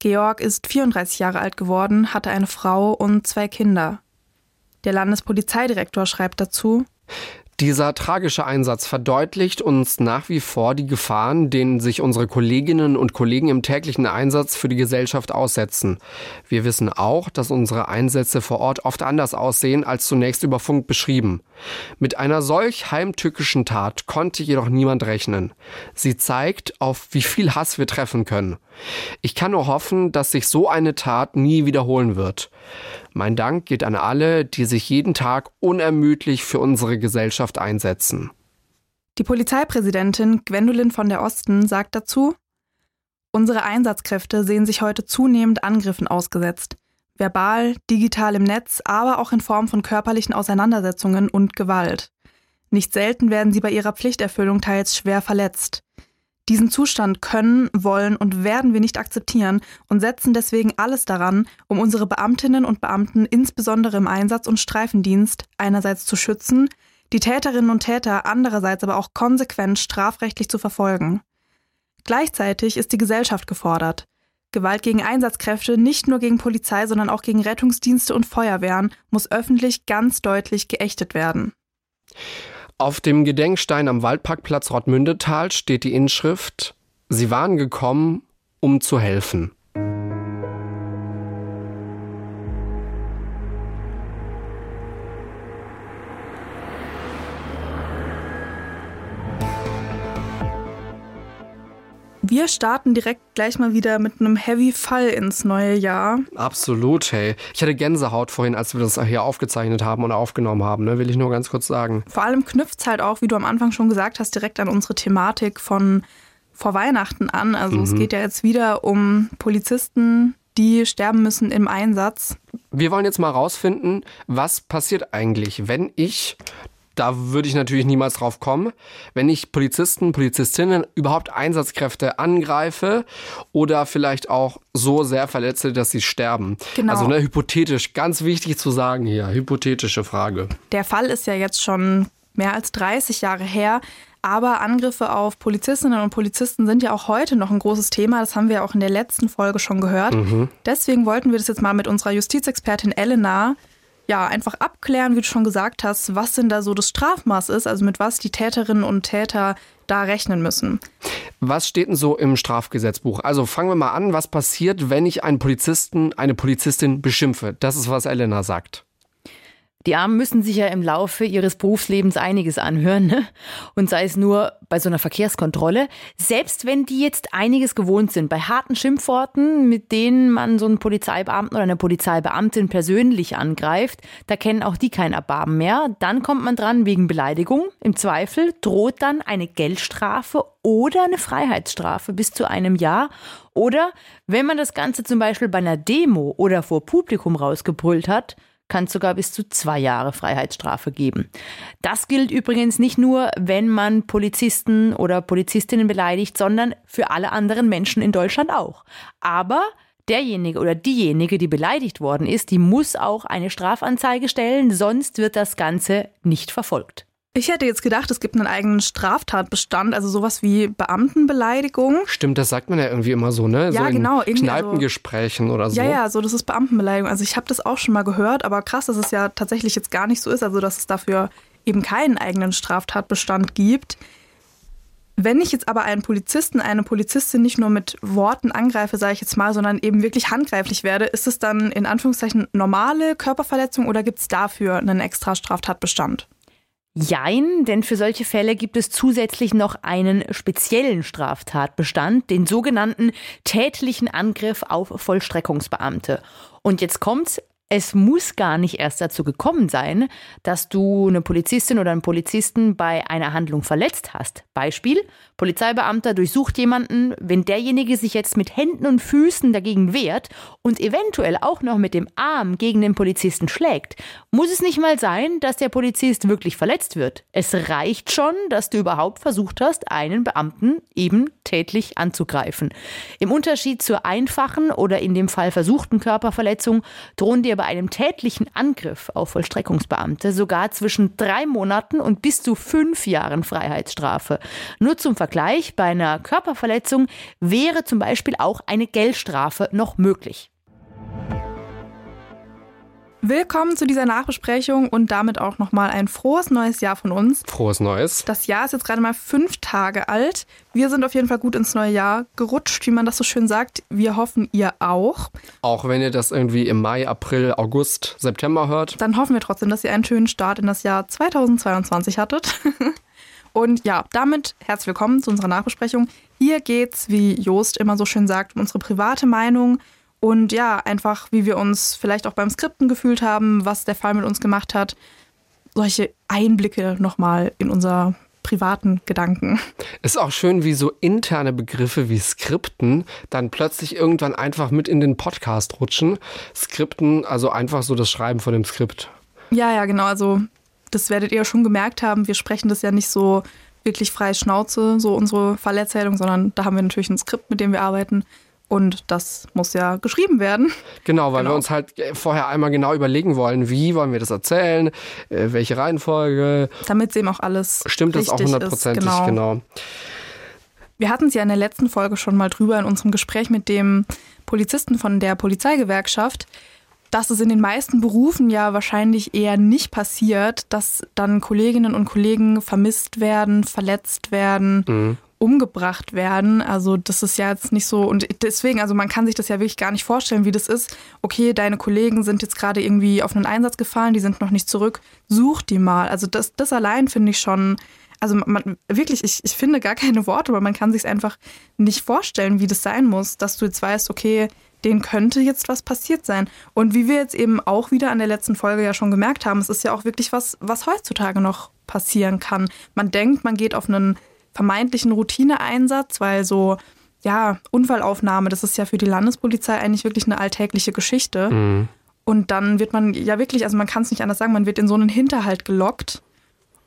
Georg ist 34 Jahre alt geworden, hatte eine Frau und zwei Kinder. Der Landespolizeidirektor schreibt dazu, Dieser tragische Einsatz verdeutlicht uns nach wie vor die Gefahren, denen sich unsere Kolleginnen und Kollegen im täglichen Einsatz für die Gesellschaft aussetzen. Wir wissen auch, dass unsere Einsätze vor Ort oft anders aussehen als zunächst über Funk beschrieben. Mit einer solch heimtückischen Tat konnte jedoch niemand rechnen. Sie zeigt, auf wie viel Hass wir treffen können. Ich kann nur hoffen, dass sich so eine Tat nie wiederholen wird. Mein Dank geht an alle, die sich jeden Tag unermüdlich für unsere Gesellschaft einsetzen. Die Polizeipräsidentin Gwendolyn von der Osten sagt dazu, Unsere Einsatzkräfte sehen sich heute zunehmend Angriffen ausgesetzt. Verbal, digital im Netz, aber auch in Form von körperlichen Auseinandersetzungen und Gewalt. Nicht selten werden sie bei ihrer Pflichterfüllung teils schwer verletzt. Diesen Zustand können, wollen und werden wir nicht akzeptieren und setzen deswegen alles daran, um unsere Beamtinnen und Beamten insbesondere im Einsatz- und Streifendienst einerseits zu schützen, die Täterinnen und Täter andererseits aber auch konsequent strafrechtlich zu verfolgen. Gleichzeitig ist die Gesellschaft gefordert. Gewalt gegen Einsatzkräfte, nicht nur gegen Polizei, sondern auch gegen Rettungsdienste und Feuerwehren, muss öffentlich ganz deutlich geächtet werden. Auf dem Gedenkstein am Waldparkplatz Rottmündetal steht die Inschrift Sie waren gekommen, um zu helfen. Wir starten direkt gleich mal wieder mit einem Heavy Fall ins neue Jahr. Absolut, hey. Ich hatte Gänsehaut vorhin, als wir das hier aufgezeichnet haben und aufgenommen haben, ne? will ich nur ganz kurz sagen. Vor allem knüpft es halt auch, wie du am Anfang schon gesagt hast, direkt an unsere Thematik von vor Weihnachten an. Also mhm. es geht ja jetzt wieder um Polizisten, die sterben müssen im Einsatz. Wir wollen jetzt mal rausfinden, was passiert eigentlich, wenn ich da würde ich natürlich niemals drauf kommen, wenn ich Polizisten, Polizistinnen, überhaupt Einsatzkräfte angreife oder vielleicht auch so sehr verletze, dass sie sterben. Genau. Also ne, hypothetisch, ganz wichtig zu sagen hier, hypothetische Frage. Der Fall ist ja jetzt schon mehr als 30 Jahre her. Aber Angriffe auf Polizistinnen und Polizisten sind ja auch heute noch ein großes Thema. Das haben wir auch in der letzten Folge schon gehört. Mhm. Deswegen wollten wir das jetzt mal mit unserer Justizexpertin Elena ja, einfach abklären, wie du schon gesagt hast, was denn da so das Strafmaß ist, also mit was die Täterinnen und Täter da rechnen müssen. Was steht denn so im Strafgesetzbuch? Also fangen wir mal an, was passiert, wenn ich einen Polizisten, eine Polizistin beschimpfe? Das ist, was Elena sagt. Die Armen müssen sich ja im Laufe ihres Berufslebens einiges anhören. Ne? Und sei es nur bei so einer Verkehrskontrolle. Selbst wenn die jetzt einiges gewohnt sind, bei harten Schimpfworten, mit denen man so einen Polizeibeamten oder eine Polizeibeamtin persönlich angreift, da kennen auch die kein Erbarmen mehr. Dann kommt man dran wegen Beleidigung. Im Zweifel droht dann eine Geldstrafe oder eine Freiheitsstrafe bis zu einem Jahr. Oder wenn man das Ganze zum Beispiel bei einer Demo oder vor Publikum rausgebrüllt hat, kann es sogar bis zu zwei Jahre Freiheitsstrafe geben. Das gilt übrigens nicht nur, wenn man Polizisten oder Polizistinnen beleidigt, sondern für alle anderen Menschen in Deutschland auch. Aber derjenige oder diejenige, die beleidigt worden ist, die muss auch eine Strafanzeige stellen, sonst wird das Ganze nicht verfolgt. Ich hätte jetzt gedacht, es gibt einen eigenen Straftatbestand, also sowas wie Beamtenbeleidigung. Stimmt, das sagt man ja irgendwie immer so, ne? Ja, so in genau. Kneipengesprächen so. oder so. Ja, ja, so, das ist Beamtenbeleidigung. Also ich habe das auch schon mal gehört, aber krass, dass es ja tatsächlich jetzt gar nicht so ist, also dass es dafür eben keinen eigenen Straftatbestand gibt. Wenn ich jetzt aber einen Polizisten, eine Polizistin nicht nur mit Worten angreife, sage ich jetzt mal, sondern eben wirklich handgreiflich werde, ist es dann in Anführungszeichen normale Körperverletzung oder gibt es dafür einen extra Straftatbestand? Jein, denn für solche Fälle gibt es zusätzlich noch einen speziellen Straftatbestand, den sogenannten tätlichen Angriff auf Vollstreckungsbeamte. Und jetzt kommt's, es muss gar nicht erst dazu gekommen sein, dass du eine Polizistin oder einen Polizisten bei einer Handlung verletzt hast. Beispiel, Polizeibeamter durchsucht jemanden, wenn derjenige sich jetzt mit Händen und Füßen dagegen wehrt und eventuell auch noch mit dem Arm gegen den Polizisten schlägt, muss es nicht mal sein, dass der Polizist wirklich verletzt wird. Es reicht schon, dass du überhaupt versucht hast, einen Beamten eben tätlich anzugreifen. Im Unterschied zur einfachen oder in dem Fall versuchten Körperverletzung drohen dir bei einem tätlichen Angriff auf Vollstreckungsbeamte sogar zwischen drei Monaten und bis zu fünf Jahren Freiheitsstrafe. Nur zum Vergleich, bei einer Körperverletzung wäre zum Beispiel auch eine Geldstrafe noch möglich. Willkommen zu dieser Nachbesprechung und damit auch nochmal ein frohes neues Jahr von uns. Frohes Neues. Das Jahr ist jetzt gerade mal fünf Tage alt. Wir sind auf jeden Fall gut ins neue Jahr gerutscht, wie man das so schön sagt. Wir hoffen, ihr auch. Auch wenn ihr das irgendwie im Mai, April, August, September hört. Dann hoffen wir trotzdem, dass ihr einen schönen Start in das Jahr 2022 hattet. Und ja, damit herzlich willkommen zu unserer Nachbesprechung. Hier geht's, wie Joost immer so schön sagt, um unsere private Meinung und ja, einfach, wie wir uns vielleicht auch beim Skripten gefühlt haben, was der Fall mit uns gemacht hat. Solche Einblicke nochmal in unser privaten Gedanken. Ist auch schön, wie so interne Begriffe wie Skripten dann plötzlich irgendwann einfach mit in den Podcast rutschen. Skripten, also einfach so das Schreiben von dem Skript. Ja, ja, genau. Also, das werdet ihr schon gemerkt haben. Wir sprechen das ja nicht so wirklich frei Schnauze, so unsere Fallerzählung, sondern da haben wir natürlich ein Skript, mit dem wir arbeiten. Und das muss ja geschrieben werden. Genau, weil genau. wir uns halt vorher einmal genau überlegen wollen, wie wollen wir das erzählen, äh, welche Reihenfolge. Damit es eben auch alles Stimmt das auch hundertprozentig, genau. genau. Wir hatten es ja in der letzten Folge schon mal drüber in unserem Gespräch mit dem Polizisten von der Polizeigewerkschaft, dass es in den meisten Berufen ja wahrscheinlich eher nicht passiert, dass dann Kolleginnen und Kollegen vermisst werden, verletzt werden mhm umgebracht werden. Also das ist ja jetzt nicht so und deswegen, also man kann sich das ja wirklich gar nicht vorstellen, wie das ist. Okay, deine Kollegen sind jetzt gerade irgendwie auf einen Einsatz gefallen, die sind noch nicht zurück. Such die mal. Also das, das allein finde ich schon, also man, wirklich, ich, ich finde gar keine Worte, aber man kann sich einfach nicht vorstellen, wie das sein muss, dass du jetzt weißt, okay, denen könnte jetzt was passiert sein. Und wie wir jetzt eben auch wieder an der letzten Folge ja schon gemerkt haben, es ist ja auch wirklich was, was heutzutage noch passieren kann. Man denkt, man geht auf einen vermeintlichen Routineeinsatz, weil so, ja, Unfallaufnahme, das ist ja für die Landespolizei eigentlich wirklich eine alltägliche Geschichte. Mhm. Und dann wird man ja wirklich, also man kann es nicht anders sagen, man wird in so einen Hinterhalt gelockt.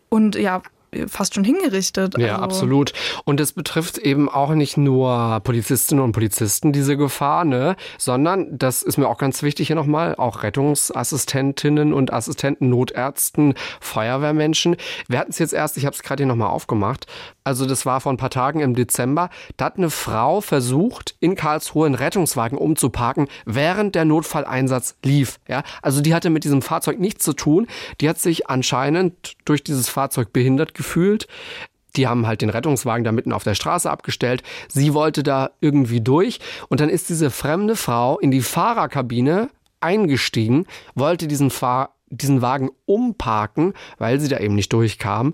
Und ja, fast schon hingerichtet. Ja, also. absolut. Und es betrifft eben auch nicht nur Polizistinnen und Polizisten, diese Gefahr, ne? sondern, das ist mir auch ganz wichtig hier nochmal, auch Rettungsassistentinnen und Assistenten, Notärzten, Feuerwehrmenschen. Wir hatten es jetzt erst, ich habe es gerade hier nochmal aufgemacht, also das war vor ein paar Tagen im Dezember, da hat eine Frau versucht, in Karlsruhe einen Rettungswagen umzuparken, während der Notfalleinsatz lief. Ja? Also die hatte mit diesem Fahrzeug nichts zu tun. Die hat sich anscheinend durch dieses Fahrzeug behindert gefühlt. Die haben halt den Rettungswagen da mitten auf der Straße abgestellt. Sie wollte da irgendwie durch. Und dann ist diese fremde Frau in die Fahrerkabine eingestiegen, wollte diesen, Fahr diesen Wagen umparken, weil sie da eben nicht durchkam.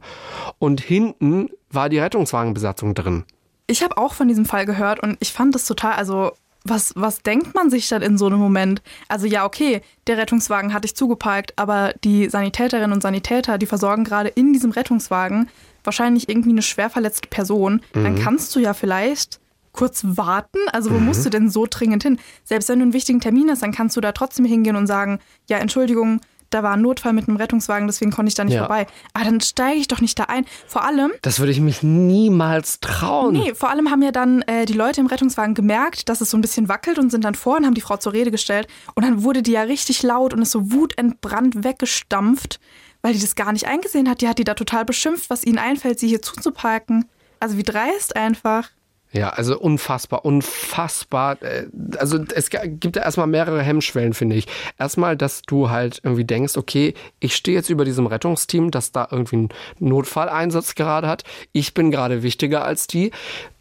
Und hinten war die Rettungswagenbesatzung drin. Ich habe auch von diesem Fall gehört und ich fand das total, also was, was denkt man sich dann in so einem Moment? Also ja, okay, der Rettungswagen hat dich zugeparkt, aber die Sanitäterinnen und Sanitäter, die versorgen gerade in diesem Rettungswagen wahrscheinlich irgendwie eine schwer verletzte Person. Mhm. Dann kannst du ja vielleicht kurz warten. Also wo mhm. musst du denn so dringend hin? Selbst wenn du einen wichtigen Termin hast, dann kannst du da trotzdem hingehen und sagen, ja, Entschuldigung, da war ein Notfall mit einem Rettungswagen, deswegen konnte ich da nicht ja. vorbei. Aber dann steige ich doch nicht da ein. Vor allem. Das würde ich mich niemals trauen. Nee, vor allem haben ja dann äh, die Leute im Rettungswagen gemerkt, dass es so ein bisschen wackelt und sind dann vor und haben die Frau zur Rede gestellt. Und dann wurde die ja richtig laut und ist so wutentbrannt weggestampft, weil die das gar nicht eingesehen hat. Die hat die da total beschimpft, was ihnen einfällt, sie hier zuzuparken. Also wie dreist einfach. Ja, also unfassbar, unfassbar. Äh, also es gibt da erstmal mehrere Hemmschwellen, finde ich. Erstmal, dass du halt irgendwie denkst, okay, ich stehe jetzt über diesem Rettungsteam, das da irgendwie einen Notfalleinsatz gerade hat. Ich bin gerade wichtiger als die.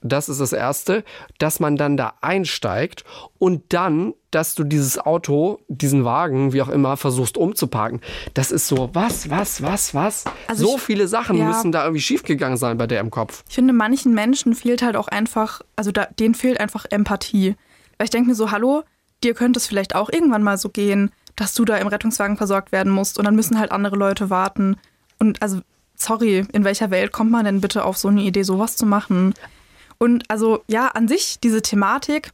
Das ist das Erste, dass man dann da einsteigt und dann, dass du dieses Auto, diesen Wagen, wie auch immer, versuchst umzuparken. Das ist so, was, was, was, was? Also so ich, viele Sachen ja, müssen da irgendwie schiefgegangen sein bei der im Kopf. Ich finde, manchen Menschen fehlt halt auch einfach, also da, denen fehlt einfach Empathie. Weil ich denke mir so, hallo, dir könnte es vielleicht auch irgendwann mal so gehen, dass du da im Rettungswagen versorgt werden musst und dann müssen halt andere Leute warten. Und also, sorry, in welcher Welt kommt man denn bitte auf so eine Idee, sowas zu machen? Und also ja, an sich diese Thematik,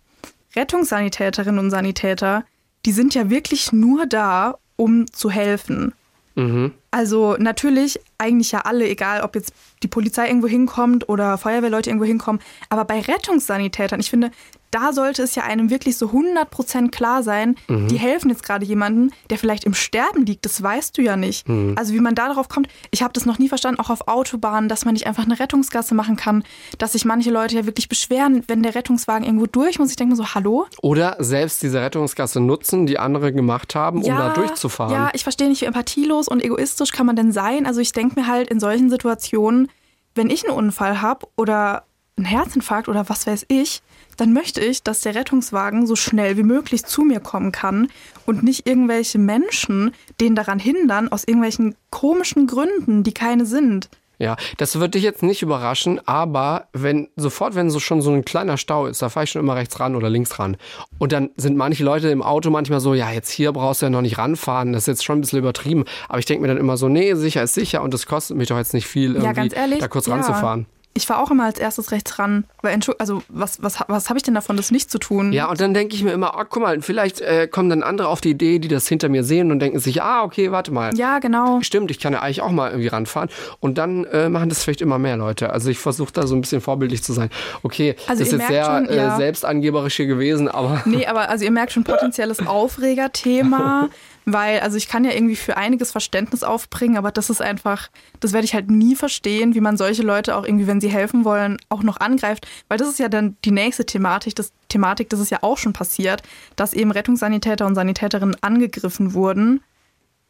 Rettungssanitäterinnen und Sanitäter, die sind ja wirklich nur da, um zu helfen. Mhm. Also natürlich eigentlich ja alle, egal ob jetzt die Polizei irgendwo hinkommt oder Feuerwehrleute irgendwo hinkommen. Aber bei Rettungssanitätern, ich finde, da sollte es ja einem wirklich so 100% klar sein, mhm. die helfen jetzt gerade jemandem, der vielleicht im Sterben liegt. Das weißt du ja nicht. Mhm. Also wie man da darauf kommt, ich habe das noch nie verstanden, auch auf Autobahnen, dass man nicht einfach eine Rettungsgasse machen kann, dass sich manche Leute ja wirklich beschweren, wenn der Rettungswagen irgendwo durch muss. Ich denke mir so, hallo? Oder selbst diese Rettungsgasse nutzen, die andere gemacht haben, ja, um da durchzufahren. Ja, ich verstehe nicht, wie empathielos und egoistisch kann man denn sein. Also ich denke mir halt in solchen Situationen, wenn ich einen Unfall habe oder einen Herzinfarkt oder was weiß ich, dann möchte ich, dass der Rettungswagen so schnell wie möglich zu mir kommen kann und nicht irgendwelche Menschen den daran hindern, aus irgendwelchen komischen Gründen, die keine sind. Ja, das wird dich jetzt nicht überraschen, aber wenn sofort, wenn so schon so ein kleiner Stau ist, da fahre ich schon immer rechts ran oder links ran. Und dann sind manche Leute im Auto manchmal so, ja, jetzt hier brauchst du ja noch nicht ranfahren, das ist jetzt schon ein bisschen übertrieben. Aber ich denke mir dann immer so, nee, sicher ist sicher und das kostet mich doch jetzt nicht viel, irgendwie ja, ehrlich, da kurz ja. ranzufahren. Ich fahre auch immer als erstes rechts ran, weil also was, was, was habe ich denn davon, das nicht zu tun? Ja, und dann denke ich mir immer, oh, guck mal, vielleicht äh, kommen dann andere auf die Idee, die das hinter mir sehen und denken sich, ah, okay, warte mal. Ja, genau. Stimmt, ich kann ja eigentlich auch mal irgendwie ranfahren. Und dann äh, machen das vielleicht immer mehr Leute. Also ich versuche da so ein bisschen vorbildlich zu sein. Okay, also das ist jetzt sehr schon, äh, ja. selbstangeberisch hier gewesen, aber. Nee, aber also ihr merkt schon potenzielles Aufregerthema. Weil, also ich kann ja irgendwie für einiges Verständnis aufbringen, aber das ist einfach, das werde ich halt nie verstehen, wie man solche Leute auch irgendwie, wenn sie helfen wollen, auch noch angreift, weil das ist ja dann die nächste Thematik, das Thematik, das ist ja auch schon passiert, dass eben Rettungssanitäter und Sanitäterinnen angegriffen wurden,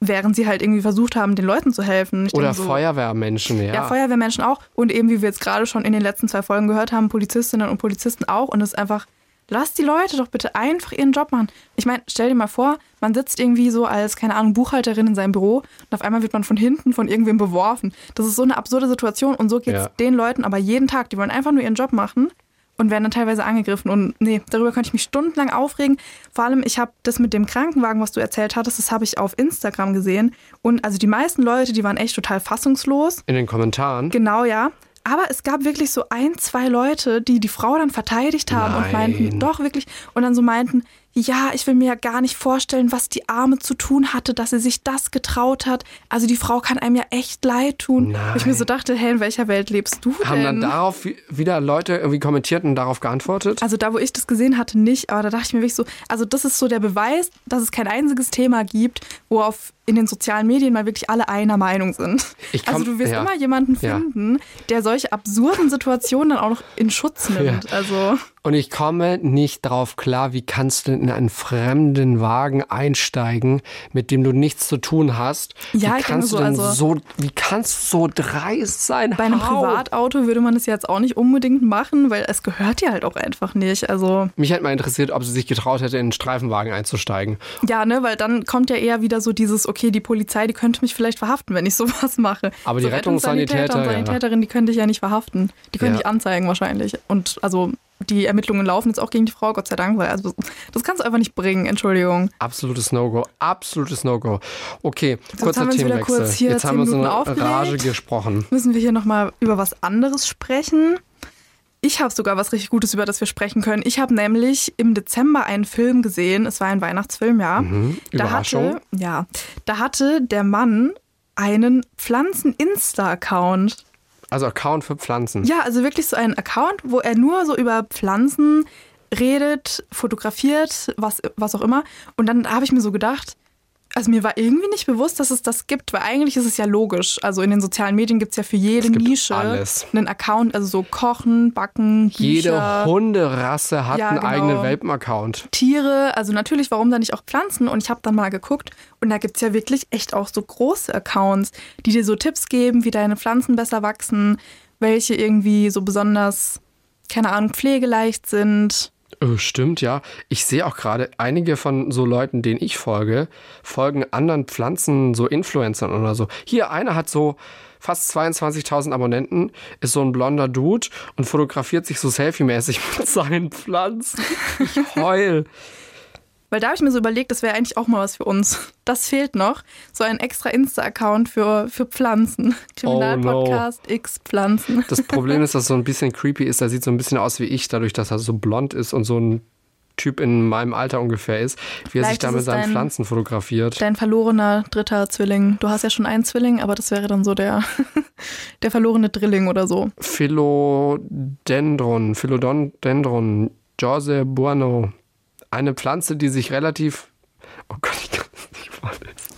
während sie halt irgendwie versucht haben, den Leuten zu helfen. Ich Oder so, Feuerwehrmenschen, ja. Ja, Feuerwehrmenschen auch und eben, wie wir jetzt gerade schon in den letzten zwei Folgen gehört haben, Polizistinnen und Polizisten auch und es ist einfach Lass die Leute doch bitte einfach ihren Job machen. Ich meine, stell dir mal vor, man sitzt irgendwie so als, keine Ahnung, Buchhalterin in seinem Büro und auf einmal wird man von hinten von irgendwem beworfen. Das ist so eine absurde Situation und so geht es ja. den Leuten aber jeden Tag. Die wollen einfach nur ihren Job machen und werden dann teilweise angegriffen. Und nee, darüber könnte ich mich stundenlang aufregen. Vor allem, ich habe das mit dem Krankenwagen, was du erzählt hattest, das habe ich auf Instagram gesehen. Und also die meisten Leute, die waren echt total fassungslos. In den Kommentaren? Genau, ja. Aber es gab wirklich so ein, zwei Leute, die die Frau dann verteidigt haben Nein. und meinten, doch wirklich, und dann so meinten, ja, ich will mir ja gar nicht vorstellen, was die Arme zu tun hatte, dass sie sich das getraut hat. Also die Frau kann einem ja echt leid tun. Nein. Ich mir so dachte, hey, in welcher Welt lebst du denn? Haben dann darauf wieder Leute irgendwie kommentiert und darauf geantwortet? Also da, wo ich das gesehen hatte, nicht. Aber da dachte ich mir wirklich so, also das ist so der Beweis, dass es kein einziges Thema gibt, wo auf in den sozialen Medien mal wirklich alle einer Meinung sind. Komm, also du wirst ja. immer jemanden finden, ja. der solche absurden Situationen dann auch noch in Schutz nimmt. Ja. Also und ich komme nicht drauf klar, wie kannst du in einen fremden Wagen einsteigen, mit dem du nichts zu tun hast? Ja, wie kannst so, du denn also so, wie kannst du so dreist sein? Bei einem How? Privatauto würde man es jetzt auch nicht unbedingt machen, weil es gehört dir halt auch einfach nicht. Also mich hätte mal interessiert, ob sie sich getraut hätte, in einen Streifenwagen einzusteigen. Ja, ne, weil dann kommt ja eher wieder so dieses, okay, die Polizei, die könnte mich vielleicht verhaften, wenn ich sowas mache. Aber so die Rettungssanitäter und Sanitäterin, ja. die könnte ich ja nicht verhaften. Die könnte ja. ich anzeigen wahrscheinlich. Und also die Ermittlungen laufen jetzt auch gegen die Frau, Gott sei Dank, weil also das kannst du einfach nicht bringen, Entschuldigung. Absolutes No-Go, absolutes No-Go. Okay, jetzt kurzer haben Themenwechsel. Kurz hier jetzt haben wir so eine aufgelegt. Rage gesprochen. Müssen wir hier nochmal über was anderes sprechen? Ich habe sogar was richtig Gutes, über das wir sprechen können. Ich habe nämlich im Dezember einen Film gesehen. Es war ein Weihnachtsfilm, ja. Mhm. Da hatte, ja, da hatte der Mann einen Pflanzen-Insta-Account. Also Account für Pflanzen. Ja, also wirklich so ein Account, wo er nur so über Pflanzen redet, fotografiert, was, was auch immer. Und dann habe ich mir so gedacht, also mir war irgendwie nicht bewusst, dass es das gibt, weil eigentlich ist es ja logisch. Also in den sozialen Medien gibt es ja für jede Nische alles. einen Account, also so Kochen, Backen, Bücher. Jede Hunderasse hat ja, einen genau. eigenen Welpen-Account. Tiere, also natürlich, warum dann nicht auch Pflanzen? Und ich habe dann mal geguckt und da gibt es ja wirklich echt auch so große Accounts, die dir so Tipps geben, wie deine Pflanzen besser wachsen, welche irgendwie so besonders, keine Ahnung, pflegeleicht sind stimmt, ja. Ich sehe auch gerade, einige von so Leuten, denen ich folge, folgen anderen Pflanzen, so Influencern oder so. Hier, einer hat so fast 22.000 Abonnenten, ist so ein blonder Dude und fotografiert sich so selfie-mäßig mit seinen Pflanzen. Ich heul. Weil da habe ich mir so überlegt, das wäre eigentlich auch mal was für uns. Das fehlt noch. So ein extra Insta-Account für, für Pflanzen. Kriminalpodcast oh no. X Pflanzen. Das Problem ist, dass es so ein bisschen creepy ist. Er sieht so ein bisschen aus wie ich, dadurch, dass er so blond ist und so ein Typ in meinem Alter ungefähr ist, wie er sich Vielleicht da mit seinen dein- Pflanzen fotografiert. Dein verlorener dritter Zwilling. Du hast ja schon einen Zwilling, aber das wäre dann so der, der verlorene Drilling oder so. Philodendron, Philodendron, Jose Bueno. Eine Pflanze, die sich relativ. Oh Gott, ich kann es nicht vorlesen.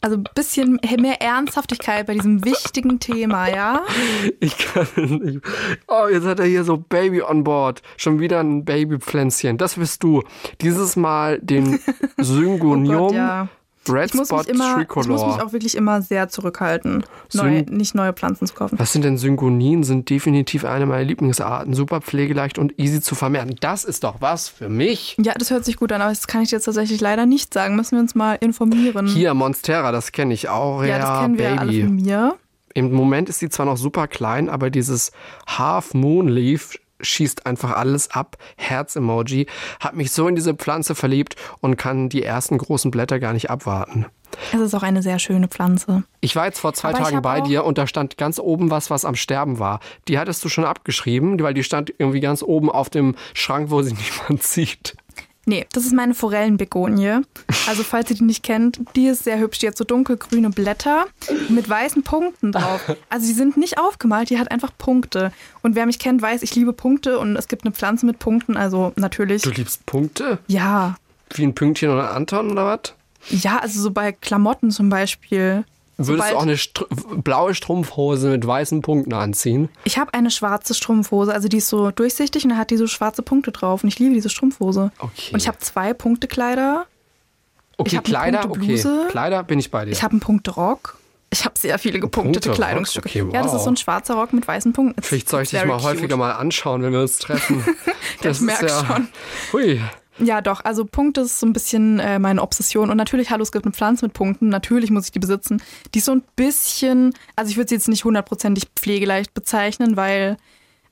Also ein bisschen mehr Ernsthaftigkeit bei diesem wichtigen Thema, ja? Ich kann es nicht. Oh, jetzt hat er hier so Baby on board. Schon wieder ein Babypflänzchen. Das bist du. Dieses Mal den Syngonium Oh Gott, ja. Red Ich muss, Spot mich immer, ich muss mich Tricolor. auch wirklich immer sehr zurückhalten, Syn- nicht neue Pflanzen zu kaufen. Was sind denn Syngonien? Sind definitiv eine meiner Lieblingsarten. Super pflegeleicht und easy zu vermehren. Das ist doch was für mich. Ja, das hört sich gut an, aber das kann ich jetzt tatsächlich leider nicht sagen. Müssen wir uns mal informieren. Hier, Monstera, das kenne ich auch. ja, das kennen wir ja alle Baby. von mir. Im Moment ist sie zwar noch super klein, aber dieses Half Moon Leaf schießt einfach alles ab. Herz-Emoji. Hat mich so in diese Pflanze verliebt und kann die ersten großen Blätter gar nicht abwarten. Es ist auch eine sehr schöne Pflanze. Ich war jetzt vor zwei Aber Tagen hab bei dir und da stand ganz oben was, was am Sterben war. Die hattest du schon abgeschrieben, weil die stand irgendwie ganz oben auf dem Schrank, wo sie niemand sieht. Nee, das ist meine Forellenbegonie. Also falls ihr die nicht kennt, die ist sehr hübsch. Die hat so dunkelgrüne Blätter mit weißen Punkten drauf. Also die sind nicht aufgemalt, die hat einfach Punkte. Und wer mich kennt, weiß, ich liebe Punkte und es gibt eine Pflanze mit Punkten, also natürlich. Du liebst Punkte? Ja. Wie ein Pünktchen oder ein Anton oder was? Ja, also so bei Klamotten zum Beispiel. Würdest du auch eine Str blaue Strumpfhose mit weißen Punkten anziehen? Ich habe eine schwarze Strumpfhose, also die ist so durchsichtig und da hat die so schwarze Punkte drauf. Und ich liebe diese Strumpfhose. Okay. Und ich habe zwei Punktekleider. Okay, Kleider, okay. Kleider bin ich bei dir. Ich habe einen Punkterock. Ich habe sehr viele gepunktete Punkterock? Kleidungsstücke. Okay, Ja, das wow. ist so ein schwarzer Rock mit weißen Punkten. It's- Vielleicht soll ich dich mal häufiger cute. mal anschauen, wenn wir uns treffen. Ich merk schon. Hui. Ja, doch. Also Punkte ist so ein bisschen äh, meine Obsession. Und natürlich, hallo, es gibt eine Pflanze mit Punkten. Natürlich muss ich die besitzen. Die ist so ein bisschen, also ich würde sie jetzt nicht hundertprozentig pflegeleicht bezeichnen, weil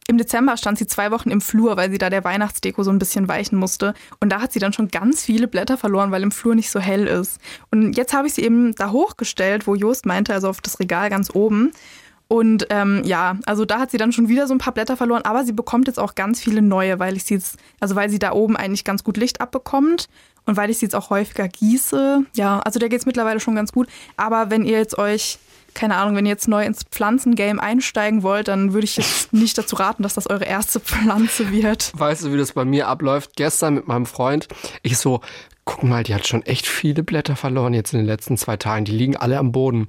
im Dezember stand sie zwei Wochen im Flur, weil sie da der Weihnachtsdeko so ein bisschen weichen musste. Und da hat sie dann schon ganz viele Blätter verloren, weil im Flur nicht so hell ist. Und jetzt habe ich sie eben da hochgestellt, wo Jost meinte, also auf das Regal ganz oben. Und ähm, ja, also da hat sie dann schon wieder so ein paar Blätter verloren, aber sie bekommt jetzt auch ganz viele neue, weil ich sie jetzt, also weil sie da oben eigentlich ganz gut Licht abbekommt und weil ich sie jetzt auch häufiger gieße. Ja, also der geht es mittlerweile schon ganz gut. Aber wenn ihr jetzt euch, keine Ahnung, wenn ihr jetzt neu ins Pflanzengame einsteigen wollt, dann würde ich jetzt nicht dazu raten, dass das eure erste Pflanze wird. Weißt du, wie das bei mir abläuft? Gestern mit meinem Freund, ich so, guck mal, die hat schon echt viele Blätter verloren jetzt in den letzten zwei Tagen. Die liegen alle am Boden.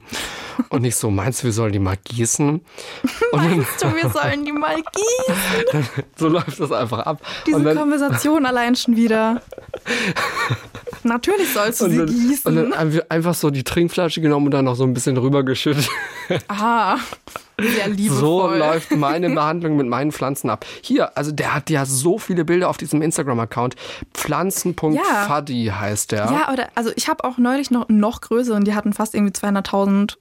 Und ich so, meinst du, wir sollen die mal gießen? Meinst du, wir sollen die mal gießen? so läuft das einfach ab. Diese Konversation allein schon wieder. Natürlich sollst du und sie dann, gießen. und dann einfach so die Trinkflasche genommen und dann noch so ein bisschen rübergeschüttet. Ah, sehr liebevoll. So läuft meine Behandlung mit meinen Pflanzen ab. Hier, also der hat ja so viele Bilder auf diesem Instagram-Account. Pflanzen.fuddy heißt der. Ja, oder also ich habe auch neulich noch noch größeren, die hatten fast irgendwie 200.000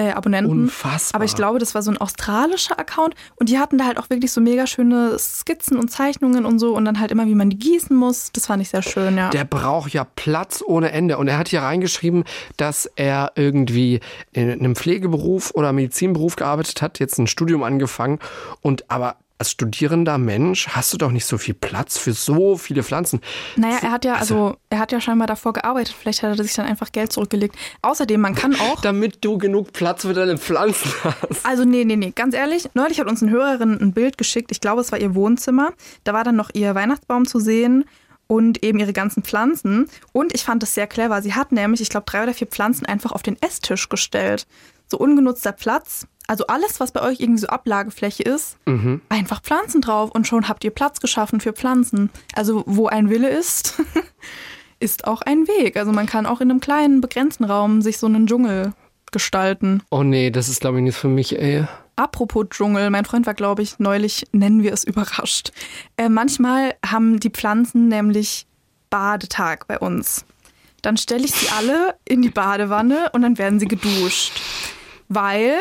äh, Abonnenten. Unfassbar. Aber ich glaube, das war so ein australischer Account und die hatten da halt auch wirklich so mega schöne Skizzen und Zeichnungen und so und dann halt immer, wie man die gießen muss. Das fand ich sehr schön, ja. Der braucht ja Platz ohne Ende. Und er hat hier reingeschrieben, dass er irgendwie in einem Pflegeberuf oder Medizinberuf gearbeitet hat, jetzt ein Studium angefangen und aber als studierender Mensch hast du doch nicht so viel Platz für so viele Pflanzen. Naja, er hat ja, also, er hat ja scheinbar davor gearbeitet. Vielleicht hat er sich dann einfach Geld zurückgelegt. Außerdem, man kann auch. Damit du genug Platz für deine Pflanzen hast. Also, nee, nee, nee, ganz ehrlich, neulich hat uns eine Hörerin ein Bild geschickt. Ich glaube, es war ihr Wohnzimmer. Da war dann noch ihr Weihnachtsbaum zu sehen und eben ihre ganzen Pflanzen. Und ich fand das sehr clever. Sie hat nämlich, ich glaube, drei oder vier Pflanzen einfach auf den Esstisch gestellt. So ungenutzter Platz. Also alles, was bei euch irgendwie so Ablagefläche ist, Mhm. einfach Pflanzen drauf und schon habt ihr Platz geschaffen für Pflanzen. Also wo ein Wille ist, ist auch ein Weg. Also man kann auch in einem kleinen, begrenzten Raum sich so einen Dschungel gestalten. Oh nee, das ist glaube ich nichts für mich, ey. Apropos Dschungel, mein Freund war, glaube ich, neulich, nennen wir es überrascht. Äh, manchmal haben die Pflanzen nämlich Badetag bei uns. Dann stelle ich sie alle in die Badewanne und dann werden sie geduscht. Weil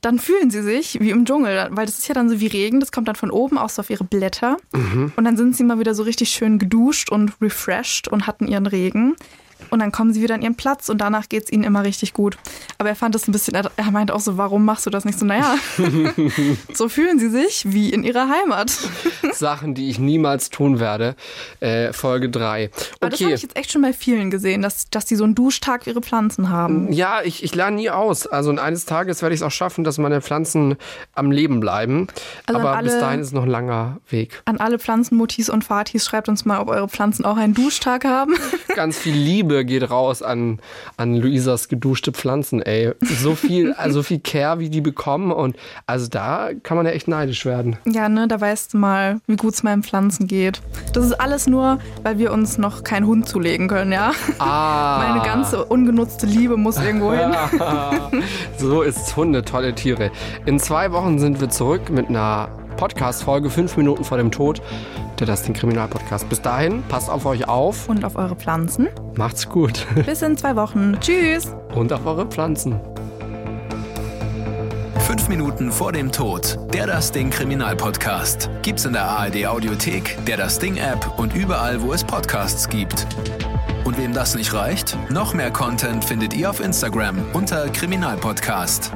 dann fühlen sie sich wie im Dschungel, weil das ist ja dann so wie Regen, das kommt dann von oben aus auf ihre Blätter Mhm. und dann sind sie mal wieder so richtig schön geduscht und refreshed und hatten ihren Regen. Und dann kommen sie wieder an ihren Platz und danach geht es ihnen immer richtig gut. Aber er fand das ein bisschen, er meint auch so, warum machst du das nicht so? Naja, so fühlen sie sich wie in ihrer Heimat. Sachen, die ich niemals tun werde. Äh, Folge 3. Okay. Aber das habe ich jetzt echt schon bei vielen gesehen, dass, dass die so einen Duschtag für ihre Pflanzen haben. Ja, ich, ich lerne nie aus. Also eines Tages werde ich es auch schaffen, dass meine Pflanzen am Leben bleiben. Also Aber alle- bis dahin ist noch ein langer Weg. An alle Pflanzenmutis und Fatis schreibt uns mal, ob eure Pflanzen auch einen Duschtag haben. Ganz viel Liebe geht raus an, an Luisas geduschte Pflanzen, ey. So viel, also viel Care, wie die bekommen. Und also da kann man ja echt neidisch werden. Ja, ne, da weißt du mal, wie gut es meinen Pflanzen geht. Das ist alles nur, weil wir uns noch keinen Hund zulegen können, ja? Ah. Meine ganze ungenutzte Liebe muss irgendwo hin. so ist Hunde, tolle Tiere. In zwei Wochen sind wir zurück mit einer Podcast-Folge, fünf Minuten vor dem Tod, der das den Kriminalpodcast. Bis dahin, passt auf euch auf. Und auf eure Pflanzen. Macht's gut. Bis in zwei Wochen. Tschüss. Und auf eure Pflanzen. Fünf Minuten vor dem Tod. Der Das Ding Kriminalpodcast. Gibt's in der ARD Audiothek, der Das Ding App und überall, wo es Podcasts gibt. Und wem das nicht reicht, noch mehr Content findet ihr auf Instagram unter Kriminalpodcast.